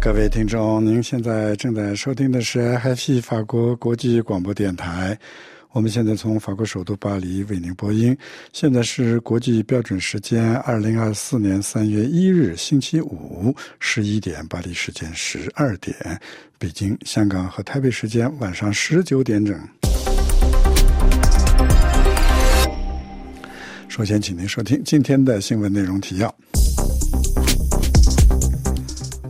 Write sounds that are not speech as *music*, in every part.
各位听众，您现在正在收听的是 HFP 法国国际广播电台。我们现在从法国首都巴黎为您播音。现在是国际标准时间二零二四年三月一日星期五十一点，巴黎时间十二点，北京、香港和台北时间晚上十九点整。首先，请您收听今天的新闻内容提要。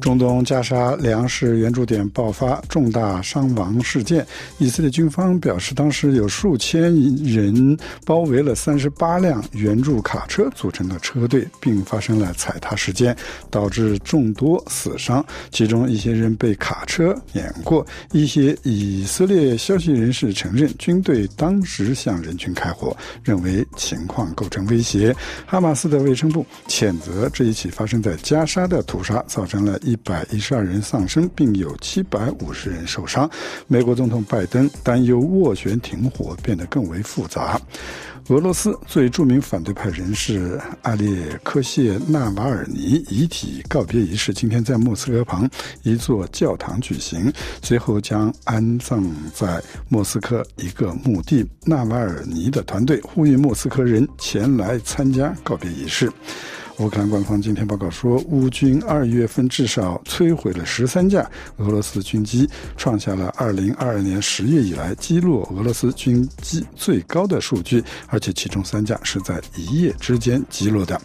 中东加沙粮食援助点爆发重大伤亡事件，以色列军方表示，当时有数千人包围了三十八辆援助卡车组成的车队，并发生了踩踏事件，导致众多死伤，其中一些人被卡车碾过。一些以色列消息人士承认，军队当时向人群开火，认为情况构成威胁。哈马斯的卫生部谴责这一起发生在加沙的屠杀，造成了一。百一十二人丧生，并有七百五十人受伤。美国总统拜登担忧斡旋停火变得更为复杂。俄罗斯最著名反对派人士阿列克谢纳瓦尔尼遗体告别仪式今天在莫斯科旁一座教堂举行，随后将安葬在莫斯科一个墓地。纳瓦尔尼的团队呼吁莫斯科人前来参加告别仪式。乌克兰官方今天报告说，乌军二月份至少摧毁了十三架俄罗斯军机，创下了二零二二年十月以来击落俄罗斯军机最高的数据，而且其中三架是在一夜之间击落的。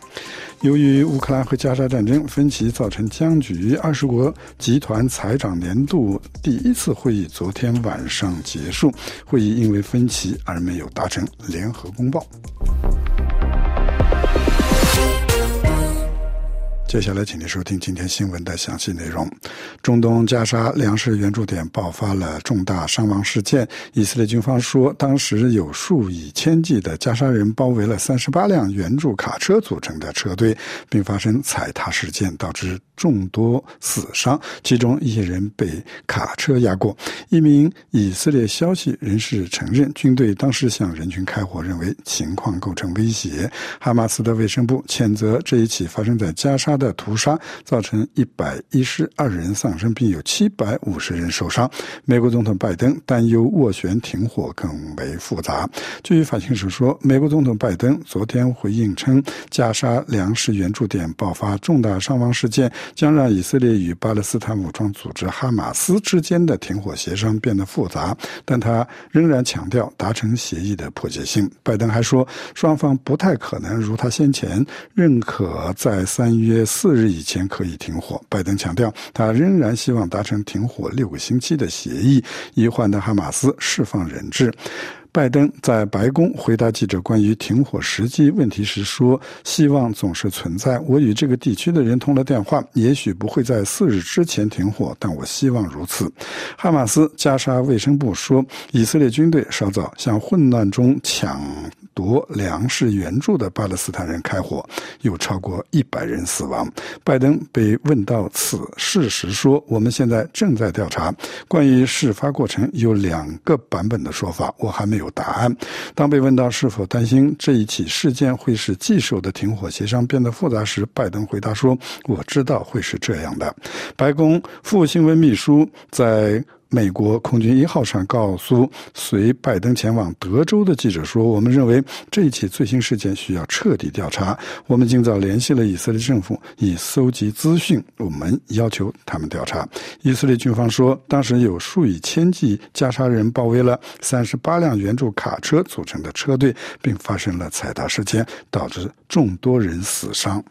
由于乌克兰和加沙战争分歧造成僵局，二十国集团财长年度第一次会议昨天晚上结束，会议因为分歧而没有达成联合公报。接下来，请您收听今天新闻的详细内容。中东加沙粮食援助点爆发了重大伤亡事件。以色列军方说，当时有数以千计的加沙人包围了三十八辆援助卡车组成的车队，并发生踩踏事件，导致众多死伤，其中一些人被卡车压过。一名以色列消息人士承认，军队当时向人群开火，认为情况构成威胁。哈马斯的卫生部谴责这一起发生在加沙的的。屠杀造成一百一十二人丧生，并有七百五十人受伤。美国总统拜登担忧斡旋停火更为复杂。据法新社说，美国总统拜登昨天回应称，加沙粮食援助点爆发重大伤亡事件，将让以色列与巴勒斯坦武装组织哈马斯之间的停火协商变得复杂。但他仍然强调达成协议的迫切性。拜登还说，双方不太可能如他先前认可在三月。四日以前可以停火。拜登强调，他仍然希望达成停火六个星期的协议，以换得哈马斯释放人质。拜登在白宫回答记者关于停火时机问题时说：“希望总是存在。我与这个地区的人通了电话，也许不会在四日之前停火，但我希望如此。”哈马斯加沙卫生部说，以色列军队稍早向混乱中抢。夺粮食援助的巴勒斯坦人开火，有超过一百人死亡。拜登被问到此事时说：“我们现在正在调查关于事发过程有两个版本的说法，我还没有答案。”当被问到是否担心这一起事件会使既手的停火协商变得复杂时，拜登回答说：“我知道会是这样的。”白宫副新闻秘书在。美国空军一号上告诉随拜登前往德州的记者说：“我们认为这一起最新事件需要彻底调查。我们今早联系了以色列政府，以搜集资讯。我们要求他们调查。”以色列军方说，当时有数以千计加沙人包围了三十八辆援助卡车组成的车队，并发生了踩踏事件，导致众多人死伤。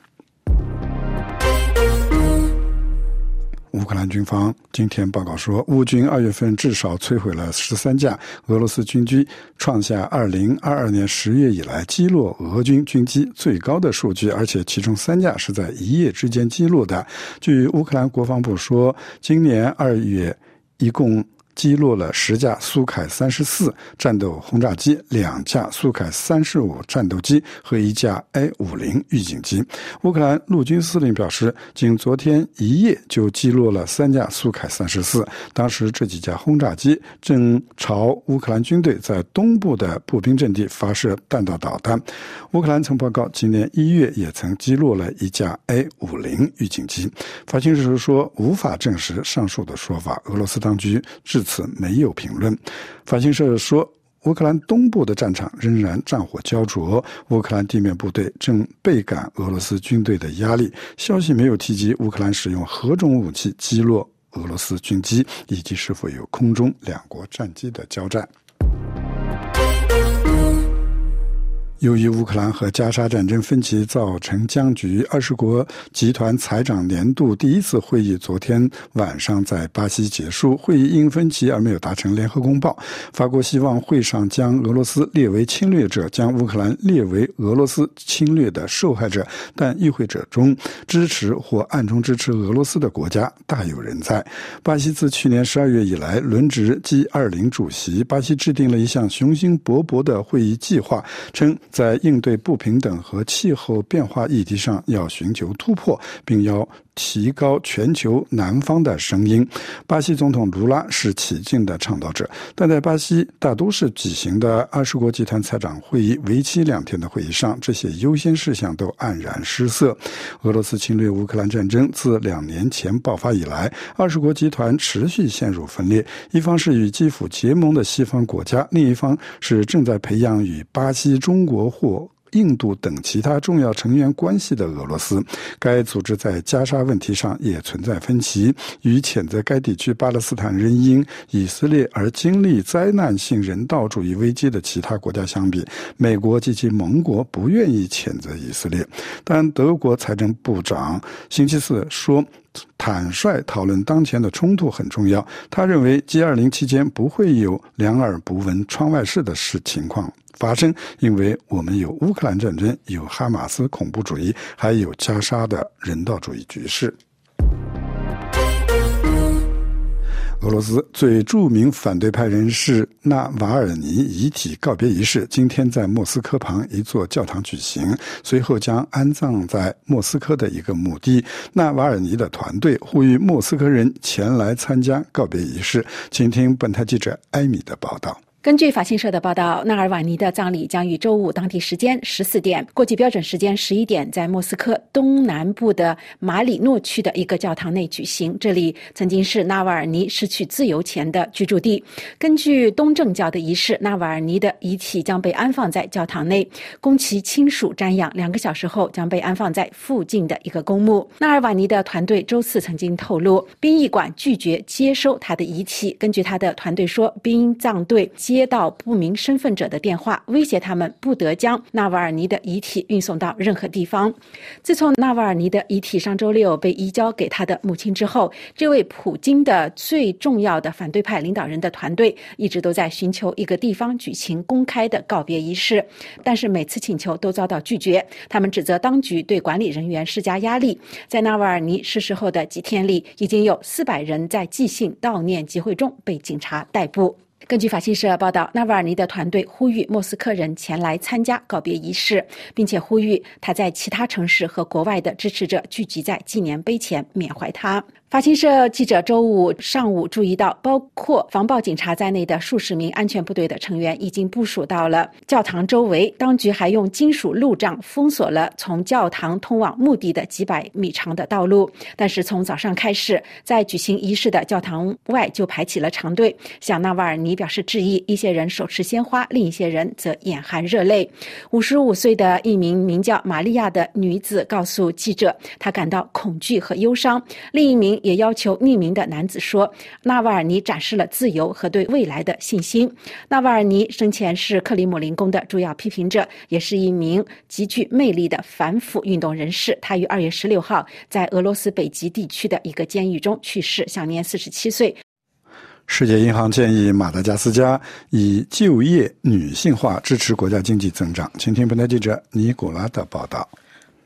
乌克兰军方今天报告说，乌军二月份至少摧毁了十三架俄罗斯军机，创下二零二二年十月以来击落俄军军机最高的数据，而且其中三架是在一夜之间击落的。据乌克兰国防部说，今年二月一共。击落了十架苏凯三十四战斗轰炸机、两架苏凯三十五战斗机和一架 A 五零预警机。乌克兰陆军司令表示，仅昨天一夜就击落了三架苏凯三十四。当时这几架轰炸机正朝乌克兰军队在东部的步兵阵地发射弹道导弹。乌克兰曾报告，今年一月也曾击落了一架 A 五零预警机。法新社说，无法证实上述的说法。俄罗斯当局此没有评论。法新社说，乌克兰东部的战场仍然战火焦灼，乌克兰地面部队正倍感俄罗斯军队的压力。消息没有提及乌克兰使用何种武器击落俄罗斯军机，以及是否有空中两国战机的交战。由于乌克兰和加沙战争分歧造成僵局，二十国集团财长年度第一次会议昨天晚上在巴西结束。会议因分歧而没有达成联合公报。法国希望会上将俄罗斯列为侵略者，将乌克兰列为俄罗斯侵略的受害者。但与会者中支持或暗中支持俄罗斯的国家大有人在。巴西自去年十二月以来轮值 G 二零主席，巴西制定了一项雄心勃勃的会议计划，称。在应对不平等和气候变化议题上，要寻求突破，并要提高全球南方的声音。巴西总统卢拉是起劲的倡导者，但在巴西大都市举行的二十国集团财长会议为期两天的会议上，这些优先事项都黯然失色。俄罗斯侵略乌克兰战争自两年前爆发以来，二十国集团持续陷入分裂，一方是与基辅结盟的西方国家，另一方是正在培养与巴西、中国。或印度等其他重要成员关系的俄罗斯，该组织在加沙问题上也存在分歧。与谴责该地区巴勒斯坦人因以色列而经历灾难性人道主义危机的其他国家相比，美国及其盟国不愿意谴责以色列。但德国财政部长星期四说，坦率讨论当前的冲突很重要。他认为 G20 期间不会有两耳不闻窗外事的事情况。发生，因为我们有乌克兰战争，有哈马斯恐怖主义，还有加沙的人道主义局势。俄罗斯最著名反对派人士纳瓦尔尼遗体告别仪式今天在莫斯科旁一座教堂举行，随后将安葬在莫斯科的一个墓地。纳瓦尔尼的团队呼吁莫斯科人前来参加告别仪式。请听本台记者艾米的报道。根据法新社的报道，纳尔瓦尼的葬礼将于周五当地时间十四点（国际标准时间十一点）在莫斯科东南部的马里诺区的一个教堂内举行。这里曾经是纳瓦尔尼失去自由前的居住地。根据东正教的仪式，纳瓦尔尼的遗体将被安放在教堂内，供其亲属瞻仰。两个小时后，将被安放在附近的一个公墓。纳尔瓦尼的团队周四曾经透露，殡仪馆拒绝接收他的遗体。根据他的团队说，殡葬队。接到不明身份者的电话，威胁他们不得将纳瓦尔尼的遗体运送到任何地方。自从纳瓦尔尼的遗体上周六被移交给他的母亲之后，这位普京的最重要的反对派领导人的团队一直都在寻求一个地方举行公开的告别仪式，但是每次请求都遭到拒绝。他们指责当局对管理人员施加压力。在纳瓦尔尼逝世后的几天里，已经有四百人在即兴悼念集会中被警察逮捕。根据法新社报道，纳瓦尔尼的团队呼吁莫斯科人前来参加告别仪式，并且呼吁他在其他城市和国外的支持者聚集在纪念碑前缅怀他。法新社记者周五上午注意到，包括防暴警察在内的数十名安全部队的成员已经部署到了教堂周围。当局还用金属路障封锁了从教堂通往墓地的几百米长的道路。但是从早上开始，在举行仪式的教堂外就排起了长队，向纳瓦尔尼表示致意。一些人手持鲜花，另一些人则眼含热泪。五十五岁的一名名叫玛利亚的女子告诉记者，她感到恐惧和忧伤。另一名。也要求匿名的男子说：“纳瓦尔尼展示了自由和对未来的信心。”纳瓦尔尼生前是克里姆林宫的主要批评者，也是一名极具魅力的反腐运动人士。他于二月十六号在俄罗斯北极地区的一个监狱中去世，享年四十七岁。世界银行建议马达加斯加以就业女性化支持国家经济增长。请听本台记者尼古拉的报道。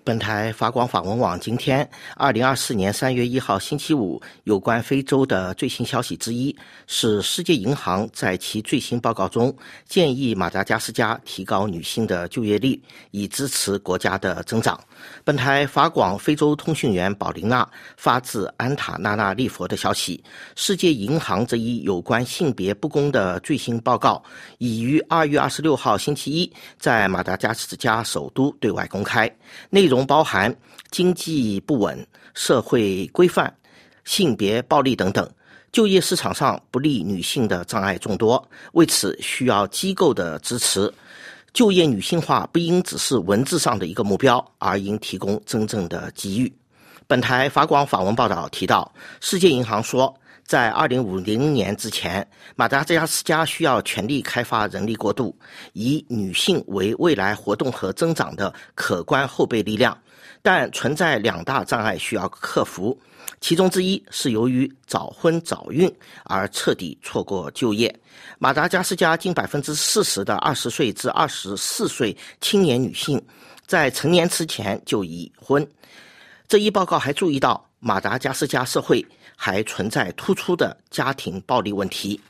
本台法广法文网今天二零二四年三月一号星期五有关非洲的最新消息之一是，世界银行在其最新报告中建议马达加斯加提高女性的就业率，以支持国家的增长。本台法广非洲通讯员宝琳娜发自安塔纳纳利佛的消息：世界银行这一有关性别不公的最新报告已于二月二十六号星期一在马达加斯加首都对外公开，内容。中包含经济不稳、社会规范、性别暴力等等，就业市场上不利女性的障碍众多，为此需要机构的支持。就业女性化不应只是文字上的一个目标，而应提供真正的机遇。本台法广法文报道提到，世界银行说，在二零五零年之前，马达加斯加需要全力开发人力过渡，以女性为未来活动和增长的可观后备力量。但存在两大障碍需要克服，其中之一是由于早婚早孕而彻底错过就业。马达加斯加近百分之四十的二十岁至二十四岁青年女性，在成年之前就已婚。这一报告还注意到，马达加斯加社会还存在突出的家庭暴力问题。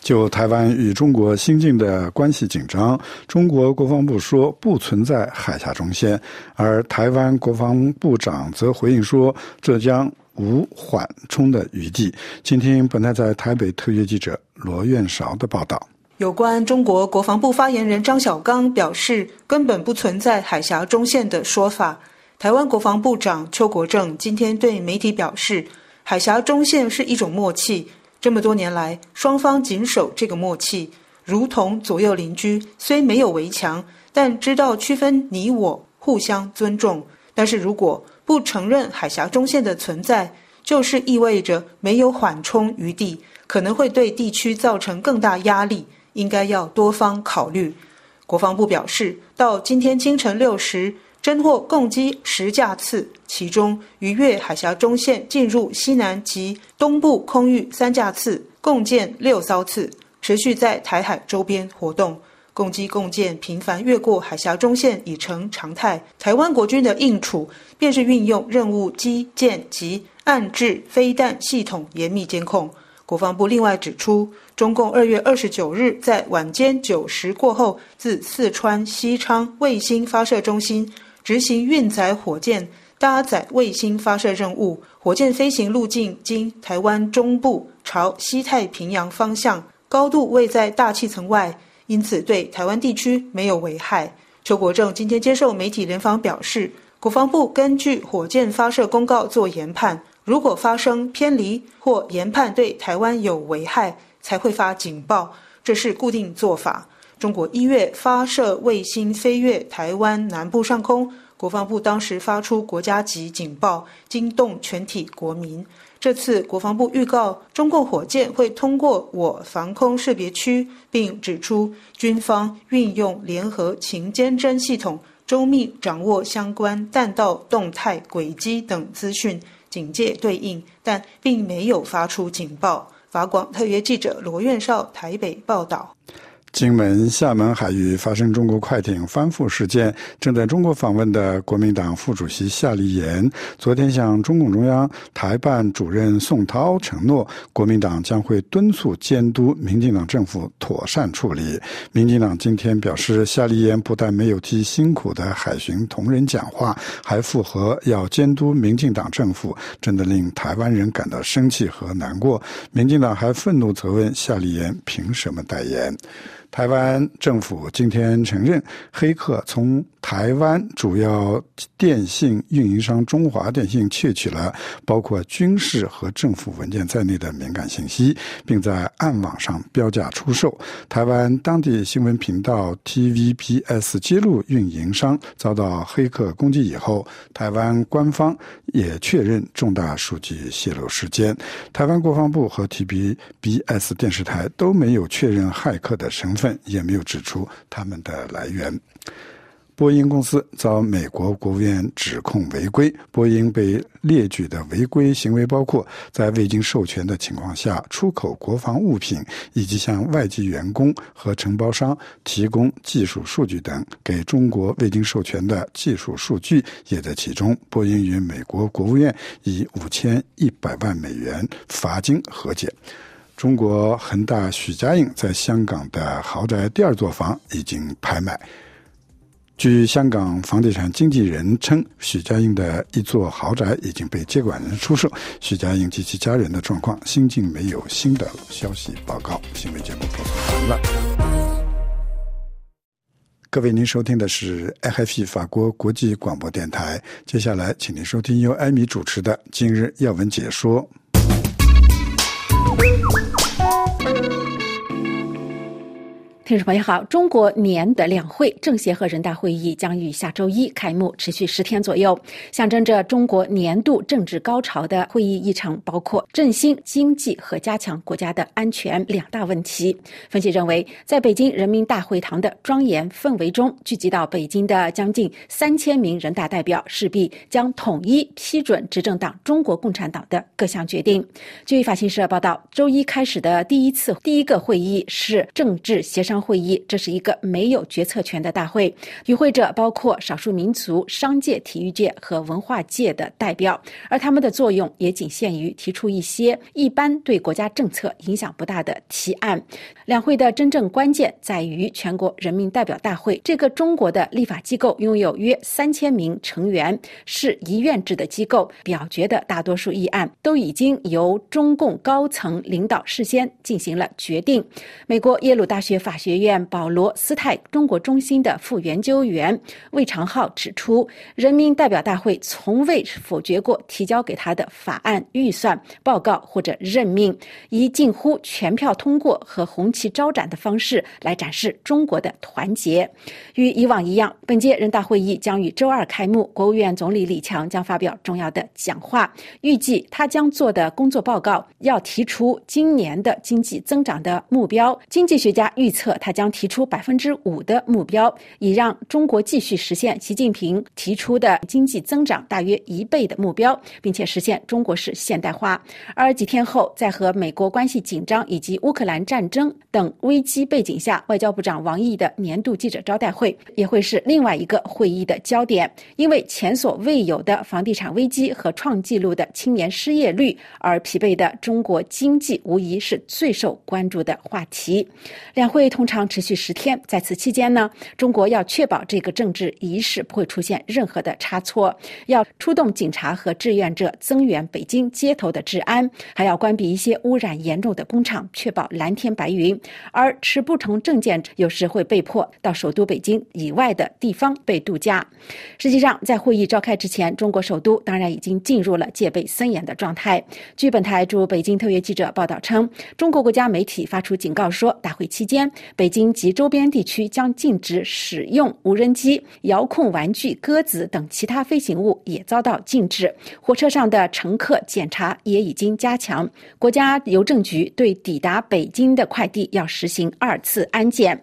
就台湾与中国新近的关系紧张，中国国防部说不存在海峡中线，而台湾国防部长则回应说，这将无缓冲的余地。请听本台在台北特约记者罗院韶的报道。有关中国国防部发言人张小刚表示，根本不存在海峡中线的说法。台湾国防部长邱国正今天对媒体表示，海峡中线是一种默契，这么多年来双方谨守这个默契，如同左右邻居，虽没有围墙，但知道区分你我，互相尊重。但是如果不承认海峡中线的存在，就是意味着没有缓冲余地，可能会对地区造成更大压力，应该要多方考虑。国防部表示，到今天清晨六时。侦获共击十架次，其中逾越海峡中线进入西南及东部空域三架次，共建六艘次，持续在台海周边活动。共击共建频繁越过海峡中线已成常态。台湾国军的应处便是运用任务机舰及暗制飞弹系统严密监控。国防部另外指出，中共二月二十九日在晚间九时过后，自四川西昌卫星发射中心。执行运载火箭搭载卫星发射任务，火箭飞行路径经台湾中部，朝西太平洋方向，高度位在大气层外，因此对台湾地区没有危害。邱国正今天接受媒体联访表示，国防部根据火箭发射公告做研判，如果发生偏离或研判对台湾有危害，才会发警报，这是固定做法。中国一月发射卫星飞越台湾南部上空，国防部当时发出国家级警报，惊动全体国民。这次国防部预告中共火箭会通过我防空识别区，并指出军方运用联合情监侦系统，周密掌握相关弹道动态轨迹等资讯，警戒对应，但并没有发出警报。法广特约记者罗院少台北报道。金门、厦门海域发生中国快艇翻覆事件，正在中国访问的国民党副主席夏立言昨天向中共中央台办主任宋涛承诺，国民党将会敦促监督民进党政府妥善处理。民进党今天表示，夏立言不但没有替辛苦的海巡同仁讲话，还附和要监督民进党政府，真的令台湾人感到生气和难过。民进党还愤怒责问夏立言凭什么代言。台湾政府今天承认，黑客从台湾主要电信运营商中华电信窃取了包括军事和政府文件在内的敏感信息，并在暗网上标价出售。台湾当地新闻频道 TVBS 揭露，运营商遭到黑客攻击以后，台湾官方也确认重大数据泄露事件。台湾国防部和 TVBS 电视台都没有确认骇客的身份。也没有指出他们的来源。波音公司遭美国国务院指控违规。波音被列举的违规行为包括在未经授权的情况下出口国防物品，以及向外籍员工和承包商提供技术数据等。给中国未经授权的技术数据也在其中。波音与美国国务院以五千一百万美元罚金和解。中国恒大许家印在香港的豪宅第二座房已经拍卖。据香港房地产经纪人称，许家印的一座豪宅已经被接管人出售。许家印及其家人的状况，新近没有新的消息报告。新闻节目播送完了。各位，您收听的是 FF 法国国际广播电台。接下来，请您收听由艾米主持的《今日要闻解说》。听众朋友好，中国年的两会政协和人大会议将于下周一开幕，持续十天左右，象征着中国年度政治高潮的会议议程包括振兴经济和加强国家的安全两大问题。分析认为，在北京人民大会堂的庄严氛围中，聚集到北京的将近三千名人大代表势必将统一批准执政党中国共产党的各项决定。据法新社报道，周一开始的第一次第一个会议是政治协商。会议，这是一个没有决策权的大会。与会者包括少数民族、商界、体育界和文化界的代表，而他们的作用也仅限于提出一些一般对国家政策影响不大的提案。两会的真正关键在于全国人民代表大会这个中国的立法机构拥有约三千名成员，是一院制的机构。表决的大多数议案都已经由中共高层领导事先进行了决定。美国耶鲁大学法。学院保罗斯泰中国中心的副研究员魏长浩指出，人民代表大会从未否决过提交给他的法案、预算报告或者任命，以近乎全票通过和红旗招展的方式来展示中国的团结。与以往一样，本届人大会议将于周二开幕，国务院总理李强将发表重要的讲话。预计他将做的工作报告要提出今年的经济增长的目标。经济学家预测。他将提出百分之五的目标，以让中国继续实现习近平提出的经济增长大约一倍的目标，并且实现中国式现代化。而几天后，在和美国关系紧张以及乌克兰战争等危机背景下，外交部长王毅的年度记者招待会也会是另外一个会议的焦点。因为前所未有的房地产危机和创纪录的青年失业率，而疲惫的中国经济无疑是最受关注的话题。两会同。通常持续十天，在此期间呢，中国要确保这个政治仪式不会出现任何的差错，要出动警察和志愿者增援北京街头的治安，还要关闭一些污染严重的工厂，确保蓝天白云。而持不同证件有时会被迫到首都北京以外的地方被度假。实际上，在会议召开之前，中国首都当然已经进入了戒备森严的状态。据本台驻北京特约记者报道称，中国国家媒体发出警告说，大会期间。北京及周边地区将禁止使用无人机、遥控玩具、鸽子等其他飞行物，也遭到禁止。火车上的乘客检查也已经加强。国家邮政局对抵达北京的快递要实行二次安检。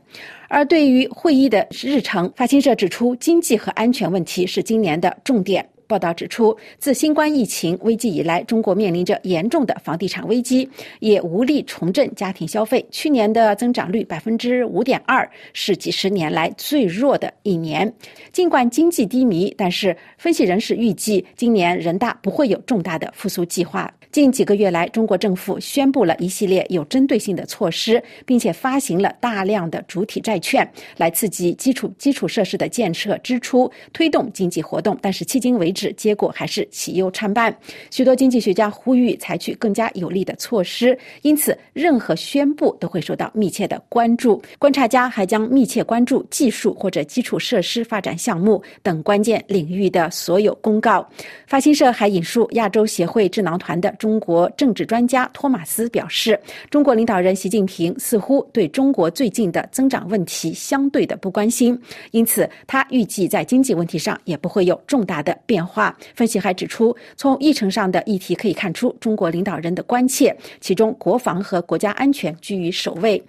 而对于会议的日程，法新社指出，经济和安全问题是今年的重点。报道指出，自新冠疫情危机以来，中国面临着严重的房地产危机，也无力重振家庭消费。去年的增长率百分之五点二，是几十年来最弱的一年。尽管经济低迷，但是分析人士预计，今年人大不会有重大的复苏计划。近几个月来，中国政府宣布了一系列有针对性的措施，并且发行了大量的主体债券，来刺激基础基础设施的建设支出，推动经济活动。但是迄今为止，结果还是喜忧参半。许多经济学家呼吁采取更加有力的措施，因此任何宣布都会受到密切的关注。观察家还将密切关注技术或者基础设施发展项目等关键领域的所有公告。法新社还引述亚洲协会智囊团的。中国政治专家托马斯表示，中国领导人习近平似乎对中国最近的增长问题相对的不关心，因此他预计在经济问题上也不会有重大的变化。分析还指出，从议程上的议题可以看出中国领导人的关切，其中国防和国家安全居于首位。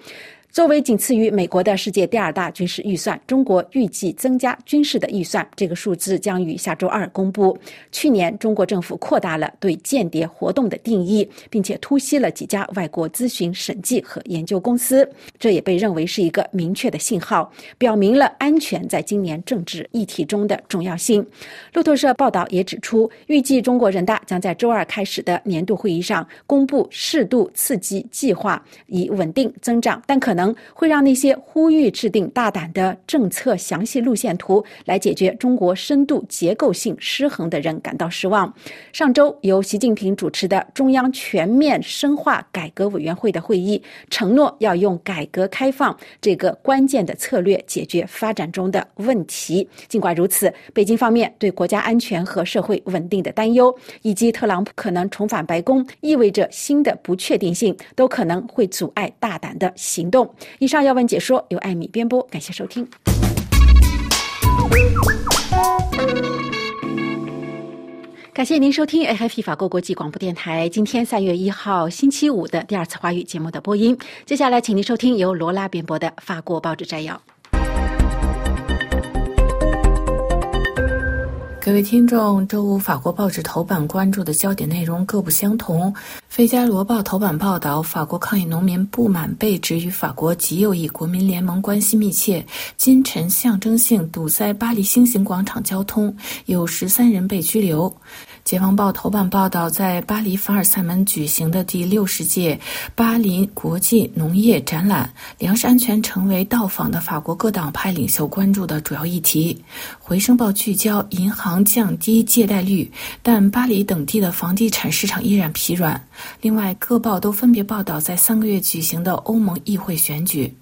作为仅次于美国的世界第二大军事预算，中国预计增加军事的预算，这个数字将于下周二公布。去年，中国政府扩大了对间谍活动的定义，并且突袭了几家外国咨询、审计和研究公司，这也被认为是一个明确的信号，表明了安全在今年政治议题中的重要性。路透社报道也指出，预计中国人大将在周二开始的年度会议上公布适度刺激计划，以稳定增长，但可能。能会让那些呼吁制定大胆的政策详细路线图来解决中国深度结构性失衡的人感到失望。上周由习近平主持的中央全面深化改革委员会的会议承诺要用改革开放这个关键的策略解决发展中的问题。尽管如此，北京方面对国家安全和社会稳定的担忧，以及特朗普可能重返白宫意味着新的不确定性，都可能会阻碍大胆的行动。以上要闻解说由艾米编播，感谢收听。感谢您收听 AFP 法国国际广播电台今天三月一号星期五的第二次华语节目的播音。接下来，请您收听由罗拉编播的法国报纸摘要。各位听众，周五法国报纸头版关注的焦点内容各不相同。《费加罗报》头版报道，法国抗议农民不满被指与法国极右翼国民联盟关系密切，今晨象征性堵塞巴黎新型广场交通，有十三人被拘留。《解放报》头版报道，在巴黎凡尔赛门举行的第六十届巴黎国际农业展览，粮食安全成为到访的法国各党派领袖关注的主要议题。《回声报》聚焦银行降低借贷率，但巴黎等地的房地产市场依然疲软。另外，各报都分别报道在三个月举行的欧盟议会选举。《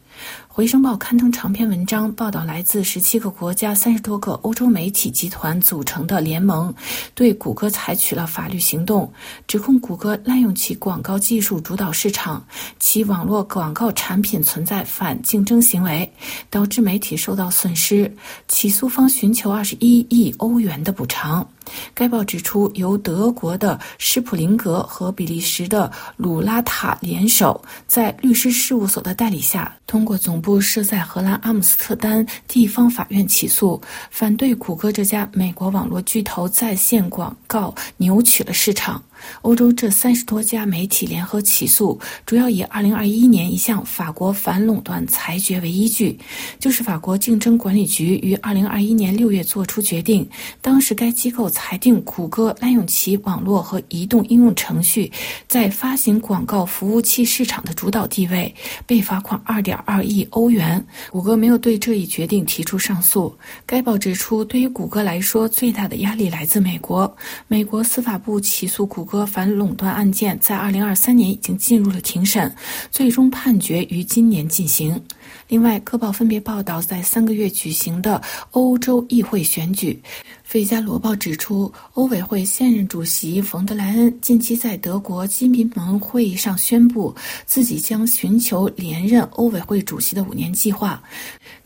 回声报》刊登长篇文章，报道来自十七个国家、三十多个欧洲媒体集团组成的联盟，对谷歌采取了法律行动，指控谷歌滥用其广告技术主导市场，其网络广告产品存在反竞争行为，导致媒体受到损失。起诉方寻求二十一亿欧元的补偿。该报指出，由德国的施普林格和比利时的鲁拉塔联手，在律师事务所的代理下，通过总部设在荷兰阿姆斯特丹地方法院起诉，反对谷歌这家美国网络巨头在线广告扭曲了市场。欧洲这三十多家媒体联合起诉，主要以二零二一年一项法国反垄断裁决为依据，就是法国竞争管理局于二零二一年六月作出决定，当时该机构裁定谷歌滥用其网络和移动应用程序在发行广告服务器市场的主导地位，被罚款二点二亿欧元。谷歌没有对这一决定提出上诉。该报指出，对于谷歌来说，最大的压力来自美国，美国司法部起诉谷。和反垄断案件在二零二三年已经进入了庭审，最终判决于今年进行。另外，各报分别报道在三个月举行的欧洲议会选举。《费加罗报》指出，欧委会现任主席冯德莱恩近期在德国基民盟会议上宣布，自己将寻求连任欧委会主席的五年计划。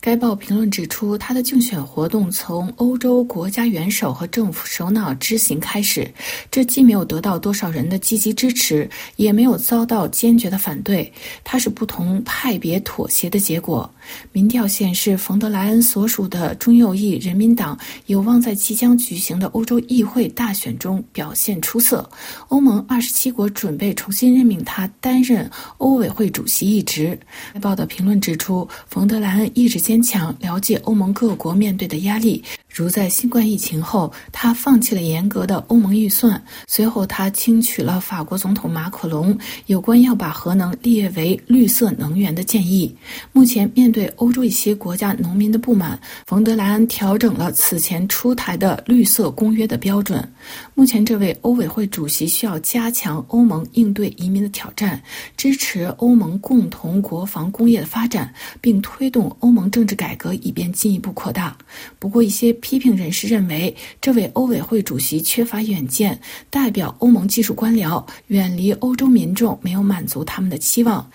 该报评论指出，他的竞选活动从欧洲国家元首和政府首脑之行开始，这既没有得到多少人的积极支持，也没有遭到坚决的反对。它是不同派别妥协的结果。民调显示，冯德莱恩所属的中右翼人民党有望在即将举行的欧洲议会大选中表现出色。欧盟二十七国准备重新任命他担任欧委会主席一职。该报的评论指出，冯德莱恩意志坚强，了解欧盟各国面对的压力。如在新冠疫情后，他放弃了严格的欧盟预算。随后，他听取了法国总统马克龙有关要把核能列为绿色能源的建议。目前，面对欧洲一些国家农民的不满，冯德莱恩调整了此前出台的绿色公约的标准。目前，这位欧委会主席需要加强欧盟应对移民的挑战，支持欧盟共同国防工业的发展，并推动欧盟政治改革，以便进一步扩大。不过，一些。批评人士认为，这位欧委会主席缺乏远见，代表欧盟技术官僚，远离欧洲民众，没有满足他们的期望。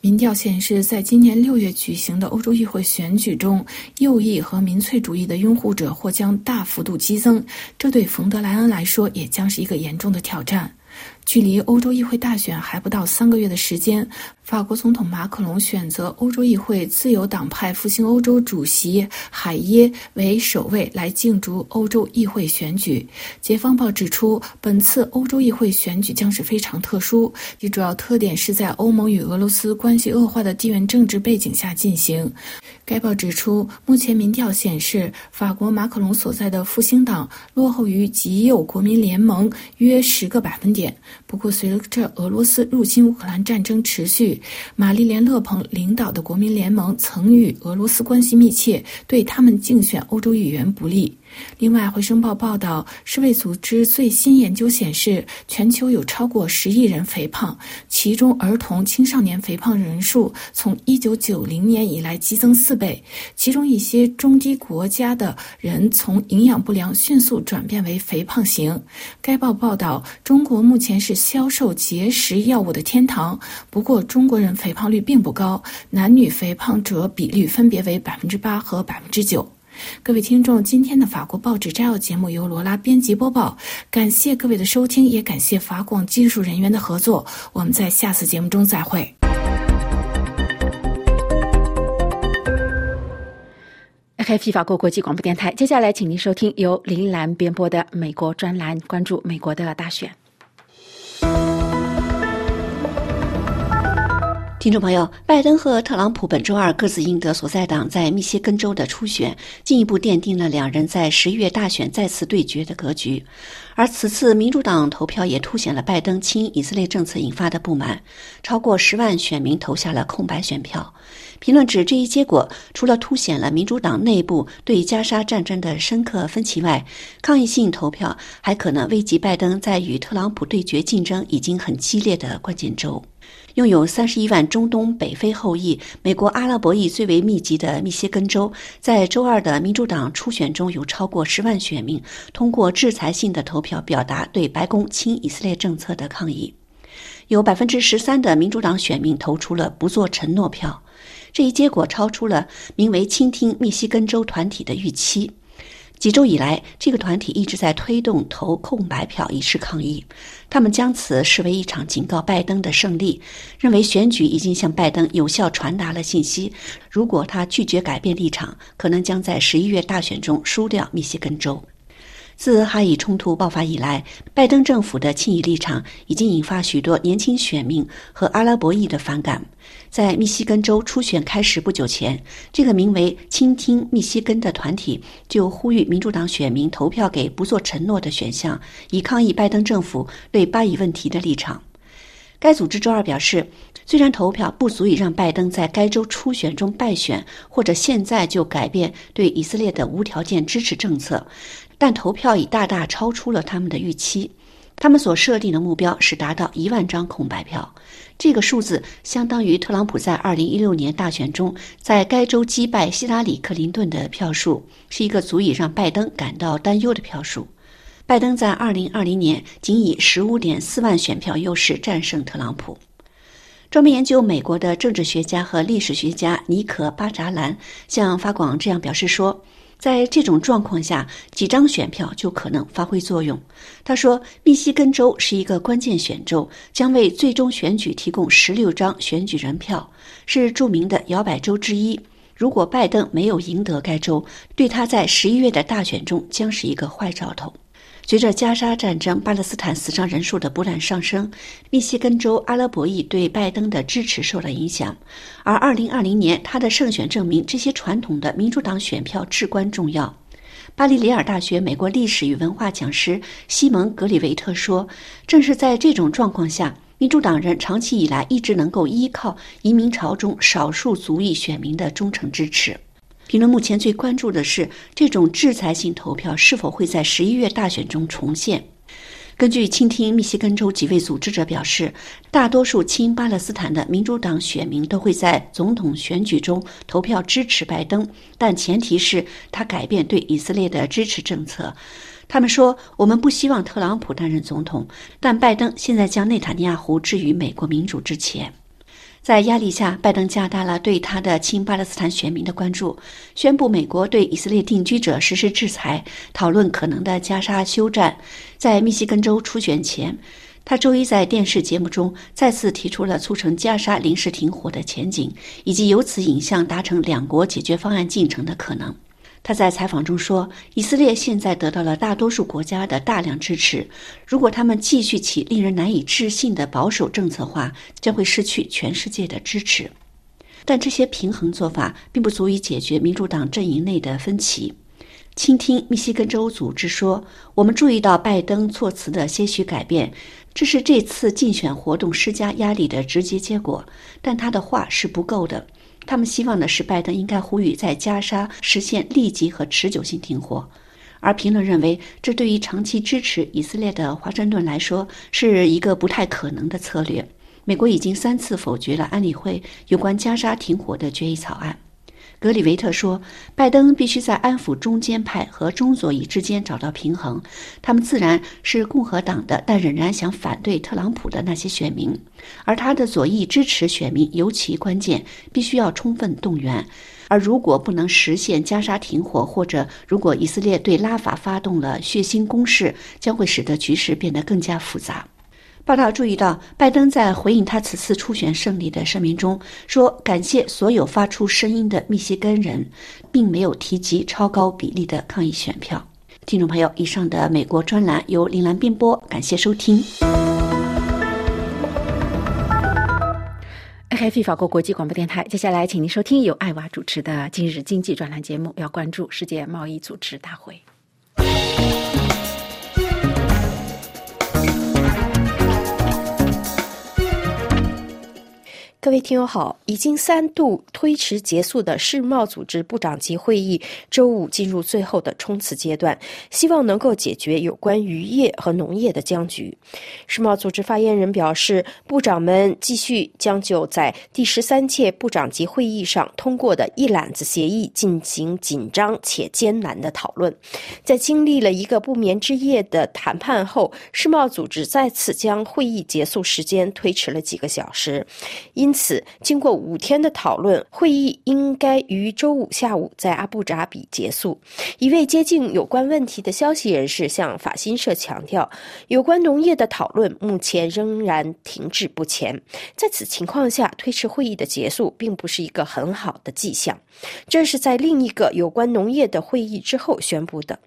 民调显示，在今年六月举行的欧洲议会选举中，右翼和民粹主义的拥护者或将大幅度激增，这对冯德莱恩来说也将是一个严重的挑战。距离欧洲议会大选还不到三个月的时间，法国总统马克龙选择欧洲议会自由党派复兴欧洲主席海耶为首位来竞逐欧洲议会选举。《解放报》指出，本次欧洲议会选举将是非常特殊，其主要特点是在欧盟与俄罗斯关系恶化的地缘政治背景下进行。该报指出，目前民调显示，法国马克龙所在的复兴党落后于极右国民联盟约十个百分点。不过，随着俄罗斯入侵乌克兰战争持续，玛丽莲·勒庞领导的国民联盟曾与俄罗斯关系密切，对他们竞选欧洲议员不利。另外，《回声报》报道，世卫组织最新研究显示，全球有超过十亿人肥胖，其中儿童、青少年肥胖人数从1990年以来激增四倍。其中一些中低国家的人从营养不良迅速转变为肥胖型。该报报道，中国目前是销售节食药物的天堂，不过中国人肥胖率并不高，男女肥胖者比率分别为百分之八和百分之九。各位听众，今天的法国报纸摘要节目由罗拉编辑播报，感谢各位的收听，也感谢法广技术人员的合作。我们在下次节目中再会。FFP 法国国际广播电台，接下来请您收听由林兰编播的美国专栏，关注美国的大选。听众朋友，拜登和特朗普本周二各自赢得所在党在密歇根州的初选，进一步奠定了两人在十一月大选再次对决的格局。而此次民主党投票也凸显了拜登亲以色列政策引发的不满，超过十万选民投下了空白选票。评论指，这一结果除了凸显了民主党内部对加沙战争的深刻分歧外，抗议性投票还可能危及拜登在与特朗普对决竞争已经很激烈的关键州。拥有三十一万中东北非后裔、美国阿拉伯裔最为密集的密歇根州，在周二的民主党初选中有超过十万选民通过制裁性的投票表达对白宫亲以色列政策的抗议。有百分之十三的民主党选民投出了不做承诺票，这一结果超出了名为“倾听密西根州”团体的预期。几周以来，这个团体一直在推动投空白票以示抗议。他们将此视为一场警告拜登的胜利，认为选举已经向拜登有效传达了信息。如果他拒绝改变立场，可能将在十一月大选中输掉密歇根州。自哈以冲突爆发以来，拜登政府的亲以立场已经引发许多年轻选民和阿拉伯裔的反感。在密西根州初选开始不久前，这个名为“倾听密西根”的团体就呼吁民主党选民投票给不做承诺的选项，以抗议拜登政府对巴以问题的立场。该组织周二表示，虽然投票不足以让拜登在该州初选中败选，或者现在就改变对以色列的无条件支持政策。但投票已大大超出了他们的预期，他们所设定的目标是达到一万张空白票，这个数字相当于特朗普在二零一六年大选中在该州击败希拉里·克林顿的票数，是一个足以让拜登感到担忧的票数。拜登在二零二零年仅以十五点四万选票优势战胜特朗普。专门研究美国的政治学家和历史学家尼可·巴扎兰向法广这样表示说。在这种状况下，几张选票就可能发挥作用。他说，密西根州是一个关键选州，将为最终选举提供十六张选举人票，是著名的摇摆州之一。如果拜登没有赢得该州，对他在十一月的大选中将是一个坏兆头。随着加沙战争、巴勒斯坦死伤人数的不断上升，密西根州阿拉伯裔对拜登的支持受到影响。而2020年他的胜选证明，这些传统的民主党选票至关重要。巴黎里尔大学美国历史与文化讲师西蒙·格里维特说：“正是在这种状况下，民主党人长期以来一直能够依靠移民潮中少数族裔选民的忠诚支持。”评论目前最关注的是，这种制裁性投票是否会在十一月大选中重现。根据倾听密西根州几位组织者表示，大多数亲巴勒斯坦的民主党选民都会在总统选举中投票支持拜登，但前提是他改变对以色列的支持政策。他们说：“我们不希望特朗普担任总统，但拜登现在将内塔尼亚胡置于美国民主之前。”在压力下，拜登加大了对他的亲巴勒斯坦选民的关注，宣布美国对以色列定居者实施制裁，讨论可能的加沙休战。在密西根州初选前，他周一在电视节目中再次提出了促成加沙临时停火的前景，以及由此引向达成两国解决方案进程的可能。他在采访中说：“以色列现在得到了大多数国家的大量支持。如果他们继续其令人难以置信的保守政策话，将会失去全世界的支持。但这些平衡做法并不足以解决民主党阵营内的分歧。”倾听密西根州组织说：“我们注意到拜登措辞的些许改变，这是这次竞选活动施加压力的直接结果。但他的话是不够的。”他们希望的是，拜登应该呼吁在加沙实现立即和持久性停火，而评论认为，这对于长期支持以色列的华盛顿来说是一个不太可能的策略。美国已经三次否决了安理会有关加沙停火的决议草案。格里维特说：“拜登必须在安抚中间派和中左翼之间找到平衡。他们自然是共和党的，但仍然想反对特朗普的那些选民。而他的左翼支持选民尤其关键，必须要充分动员。而如果不能实现加沙停火，或者如果以色列对拉法发动了血腥攻势，将会使得局势变得更加复杂。”报道注意到，拜登在回应他此次初选胜利的声明中说：“感谢所有发出声音的密歇根人，并没有提及超高比例的抗议选票。”听众朋友，以上的美国专栏由林兰编播，感谢收听。f 法国国际广播电台，接下来请您收听由艾娃主持的今日经济专栏节目，要关注世界贸易组织大会。各位听友好，已经三度推迟结束的世贸组织部长级会议，周五进入最后的冲刺阶段，希望能够解决有关渔业和农业的僵局。世贸组织发言人表示，部长们继续将就在第十三届部长级会议上通过的一揽子协议进行紧张且艰难的讨论。在经历了一个不眠之夜的谈判后，世贸组织再次将会议结束时间推迟了几个小时。因因此，经过五天的讨论，会议应该于周五下午在阿布扎比结束。一位接近有关问题的消息人士向法新社强调，有关农业的讨论目前仍然停滞不前。在此情况下，推迟会议的结束并不是一个很好的迹象。这是在另一个有关农业的会议之后宣布的。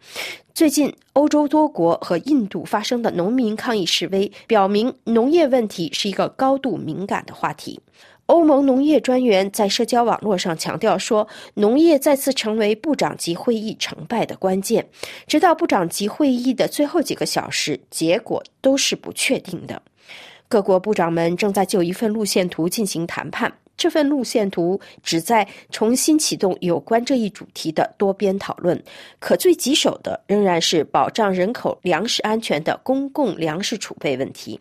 最近，欧洲多国和印度发生的农民抗议示威，表明农业问题是一个高度敏感的话题。欧盟农业专员在社交网络上强调说，农业再次成为部长级会议成败的关键。直到部长级会议的最后几个小时，结果都是不确定的。各国部长们正在就一份路线图进行谈判。这份路线图旨在重新启动有关这一主题的多边讨论，可最棘手的仍然是保障人口粮食安全的公共粮食储备问题。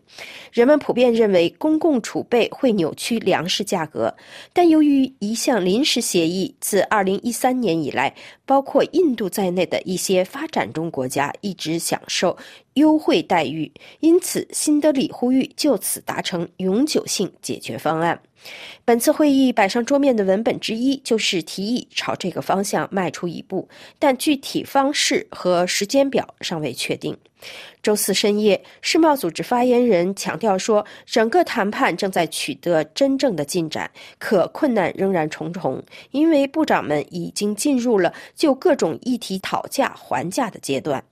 人们普遍认为公共储备会扭曲粮食价格，但由于一项临时协议自2013年以来，包括印度在内的一些发展中国家一直享受优惠待遇，因此新德里呼吁就此达成永久性解决方案。本次会议摆上桌面的文本之一就是提议朝这个方向迈出一步，但具体方式和时间表尚未确定。周四深夜，世贸组织发言人强调说，整个谈判正在取得真正的进展，可困难仍然重重，因为部长们已经进入了就各种议题讨价还价的阶段。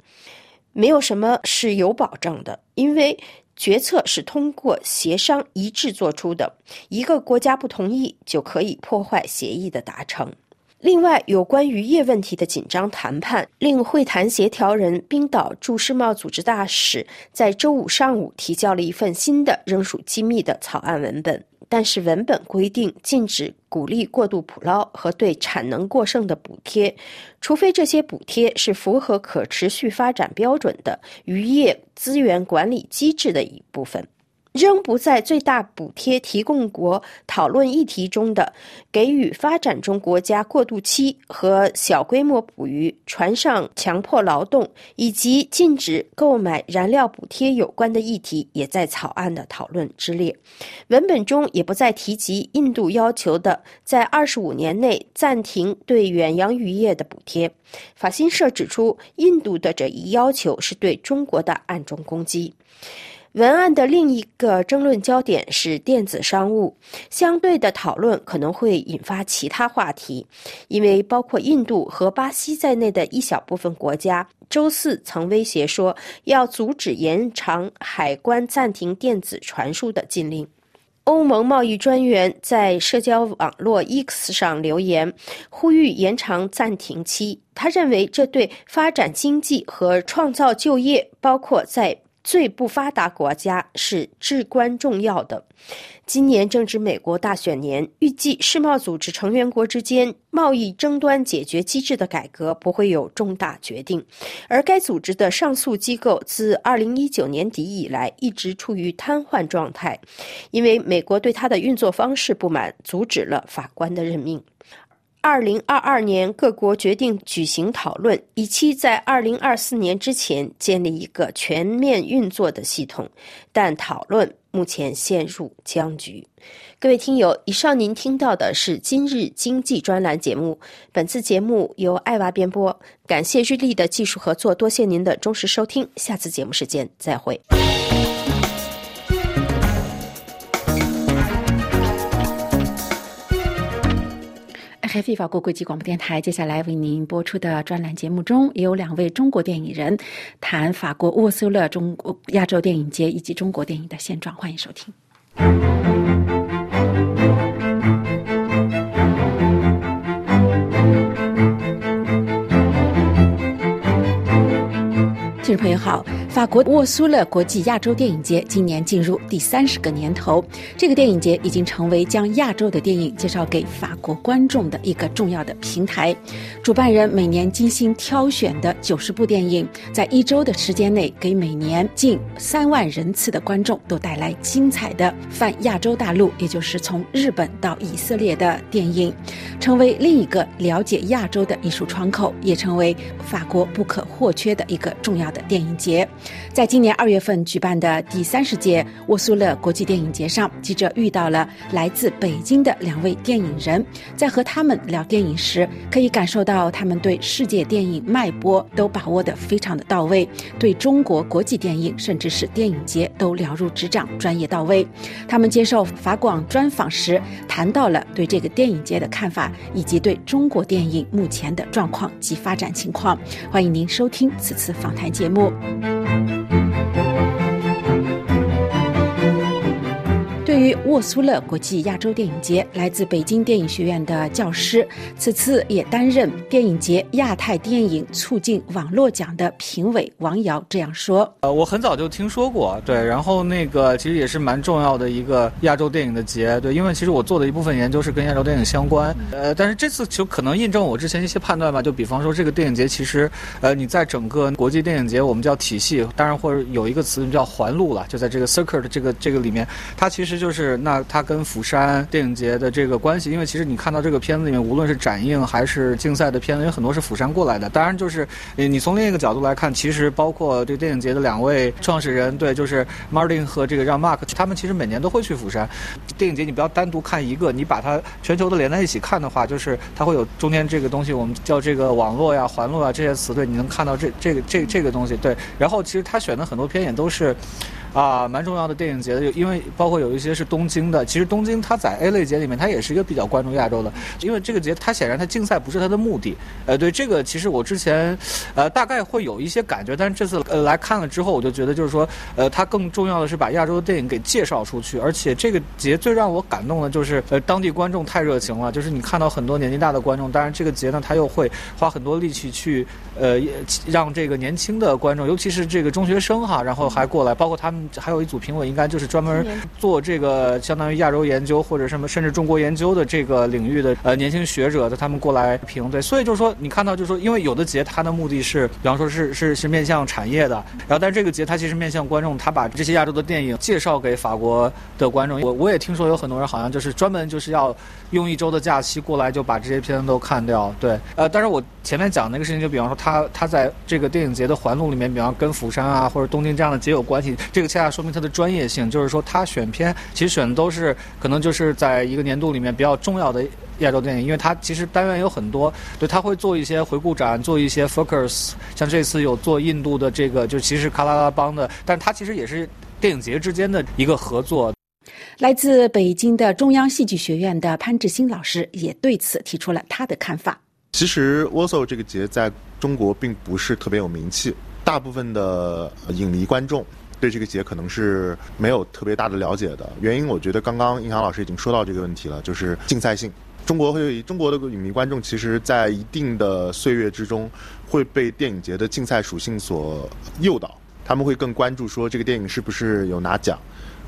没有什么是有保证的，因为。决策是通过协商一致做出的，一个国家不同意就可以破坏协议的达成。另外，有关渔业问题的紧张谈判令会谈协调人冰岛驻世贸组织大使在周五上午提交了一份新的仍属机密的草案文本。但是文本规定禁止鼓励过度捕捞和对产能过剩的补贴，除非这些补贴是符合可持续发展标准的渔业资源管理机制的一部分。仍不在最大补贴提供国讨论议题中的给予发展中国家过渡期和小规模捕鱼、船上强迫劳动以及禁止购买燃料补贴有关的议题，也在草案的讨论之列。文本中也不再提及印度要求的在二十五年内暂停对远洋渔业的补贴。法新社指出，印度的这一要求是对中国的暗中攻击。文案的另一个争论焦点是电子商务，相对的讨论可能会引发其他话题，因为包括印度和巴西在内的一小部分国家，周四曾威胁说要阻止延长海关暂停电子传输的禁令。欧盟贸易专员在社交网络 X 上留言，呼吁延长暂停期。他认为这对发展经济和创造就业，包括在。最不发达国家是至关重要的。今年正值美国大选年，预计世贸组织成员国之间贸易争端解决机制的改革不会有重大决定，而该组织的上诉机构自2019年底以来一直处于瘫痪状态，因为美国对它的运作方式不满，阻止了法官的任命。二零二二年，各国决定举行讨论，以期在二零二四年之前建立一个全面运作的系统，但讨论目前陷入僵局。各位听友，以上您听到的是今日经济专栏节目。本次节目由艾娃编播，感谢日丽的技术合作，多谢您的忠实收听。下次节目时间再会。海飞法国国际广播电台，接下来为您播出的专栏节目中，也有两位中国电影人谈法国沃苏勒中国亚洲电影节以及中国电影的现状。欢迎收听。听众朋友好。法国沃苏勒国际亚洲电影节今年进入第三十个年头，这个电影节已经成为将亚洲的电影介绍给法国观众的一个重要的平台。主办人每年精心挑选的九十部电影，在一周的时间内，给每年近三万人次的观众都带来精彩的泛亚洲大陆，也就是从日本到以色列的电影，成为另一个了解亚洲的艺术窗口，也成为法国不可或缺的一个重要的电影节。在今年二月份举办的第三十届沃苏勒国际电影节上，记者遇到了来自北京的两位电影人。在和他们聊电影时，可以感受到他们对世界电影脉搏都把握得非常的到位，对中国国际电影甚至是电影节都了如指掌，专业到位。他们接受法广专访时谈到了对这个电影节的看法，以及对中国电影目前的状况及发展情况。欢迎您收听此次访谈节目。于沃苏勒国际亚洲电影节，来自北京电影学院的教师，此次也担任电影节亚太电影促进网络奖的评委。王瑶这样说：“呃，我很早就听说过，对，然后那个其实也是蛮重要的一个亚洲电影的节，对，因为其实我做的一部分研究是跟亚洲电影相关，呃，但是这次就可能印证我之前一些判断吧，就比方说这个电影节其实，呃，你在整个国际电影节，我们叫体系，当然或者有一个词叫环路了，就在这个 circuit 这个这个里面，它其实。就就是那它跟釜山电影节的这个关系，因为其实你看到这个片子里面，无论是展映还是竞赛的片子，有很多是釜山过来的。当然，就是你从另一个角度来看，其实包括这电影节的两位创始人，对，就是 Martin 和这个让 Mark，他们其实每年都会去釜山。电影节你不要单独看一个，你把它全球的连在一起看的话，就是它会有中间这个东西，我们叫这个网络呀、环络啊这些词，对，你能看到这这个这这个东西，对。然后其实他选的很多片也都是。啊，蛮重要的电影节的，因为包括有一些是东京的。其实东京它在 A 类节里面，它也是一个比较关注亚洲的。因为这个节它显然它竞赛不是它的目的。呃，对这个其实我之前，呃，大概会有一些感觉，但是这次呃来看了之后，我就觉得就是说，呃，它更重要的是把亚洲的电影给介绍出去。而且这个节最让我感动的就是，呃，当地观众太热情了。就是你看到很多年纪大的观众，当然这个节呢，他又会花很多力气去，呃，让这个年轻的观众，尤其是这个中学生哈，然后还过来，包括他们。还有一组评委，应该就是专门做这个相当于亚洲研究或者什么甚至中国研究的这个领域的呃年轻学者的，他们过来评对。所以就是说，你看到就是说，因为有的节它的目的是，比方说是 *laughs* 是是面向产业的，然后但是这个节它其实面向观众，他把这些亚洲的电影介绍给法国的观众。我我也听说有很多人好像就是专门就是要用一周的假期过来就把这些片子都看掉。对，呃，但是我前面讲那个事情，就比方说他他在这个电影节的环路里面，比方跟釜山啊或者东京这样的节有关系，这个恰恰说明他的专业性，就是说他选片其实选的都是可能就是在一个年度里面比较重要的亚洲电影，因为他其实单元有很多，对他会做一些回顾展，做一些 focus，像这次有做印度的这个，就其实喀拉拉邦的，但他其实也是。电影节之间的一个合作。来自北京的中央戏剧学院的潘志新老师也对此提出了他的看法。其实 w a s o 这个节在中国并不是特别有名气，大部分的影迷观众对这个节可能是没有特别大的了解的。原因我觉得刚刚印航老师已经说到这个问题了，就是竞赛性。中国会中国的影迷观众，其实在一定的岁月之中会被电影节的竞赛属性所诱导，他们会更关注说这个电影是不是有拿奖。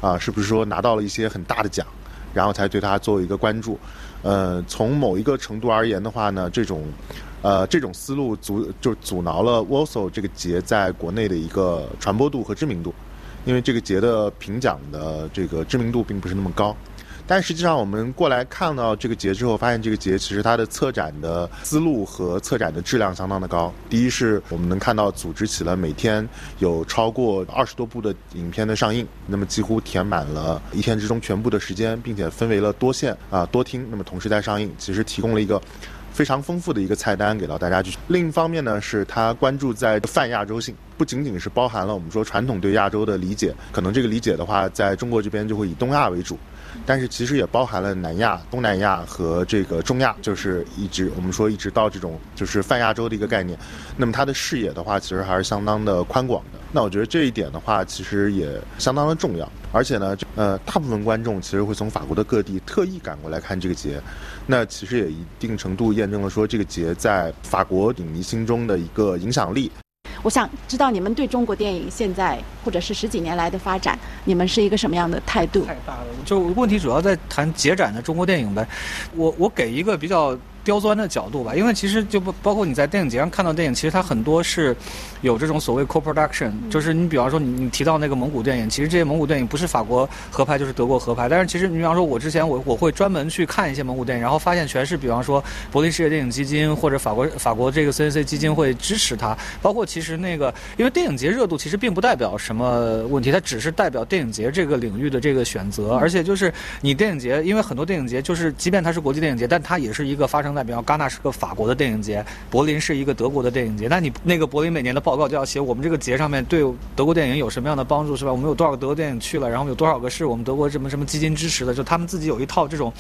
啊，是不是说拿到了一些很大的奖，然后才对他做一个关注？呃，从某一个程度而言的话呢，这种，呃，这种思路阻就阻挠了 Walso 这个节在国内的一个传播度和知名度，因为这个节的评奖的这个知名度并不是那么高。但实际上，我们过来看到这个节之后，发现这个节其实它的策展的思路和策展的质量相当的高。第一是我们能看到组织起了每天有超过二十多部的影片的上映，那么几乎填满了一天之中全部的时间，并且分为了多线啊多厅，那么同时在上映，其实提供了一个非常丰富的一个菜单给到大家去。另一方面呢，是它关注在泛亚洲性，不仅仅是包含了我们说传统对亚洲的理解，可能这个理解的话，在中国这边就会以东亚为主。但是其实也包含了南亚、东南亚和这个中亚，就是一直我们说一直到这种就是泛亚洲的一个概念。那么它的视野的话，其实还是相当的宽广的。那我觉得这一点的话，其实也相当的重要。而且呢，呃，大部分观众其实会从法国的各地特意赶过来看这个节，那其实也一定程度验证了说这个节在法国影迷心中的一个影响力。我想知道你们对中国电影现在或者是十几年来的发展，你们是一个什么样的态度？太大了，就问题主要在谈节展的中国电影呗。我我给一个比较。刁钻的角度吧，因为其实就不包括你在电影节上看到电影，其实它很多是有这种所谓 co-production，就是你比方说你你提到那个蒙古电影，其实这些蒙古电影不是法国合拍就是德国合拍，但是其实你比方说我之前我我会专门去看一些蒙古电影，然后发现全是比方说柏林世界电影基金或者法国法国这个 CNC 基金会支持它，包括其实那个因为电影节热度其实并不代表什么问题，它只是代表电影节这个领域的这个选择，而且就是你电影节，因为很多电影节就是即便它是国际电影节，但它也是一个发生在比方戛纳是个法国的电影节，柏林是一个德国的电影节。那你那个柏林每年的报告就要写我们这个节上面对德国电影有什么样的帮助，是吧？我们有多少个德国电影去了，然后有多少个是我们德国什么什么基金支持的，就他们自己有一套这种。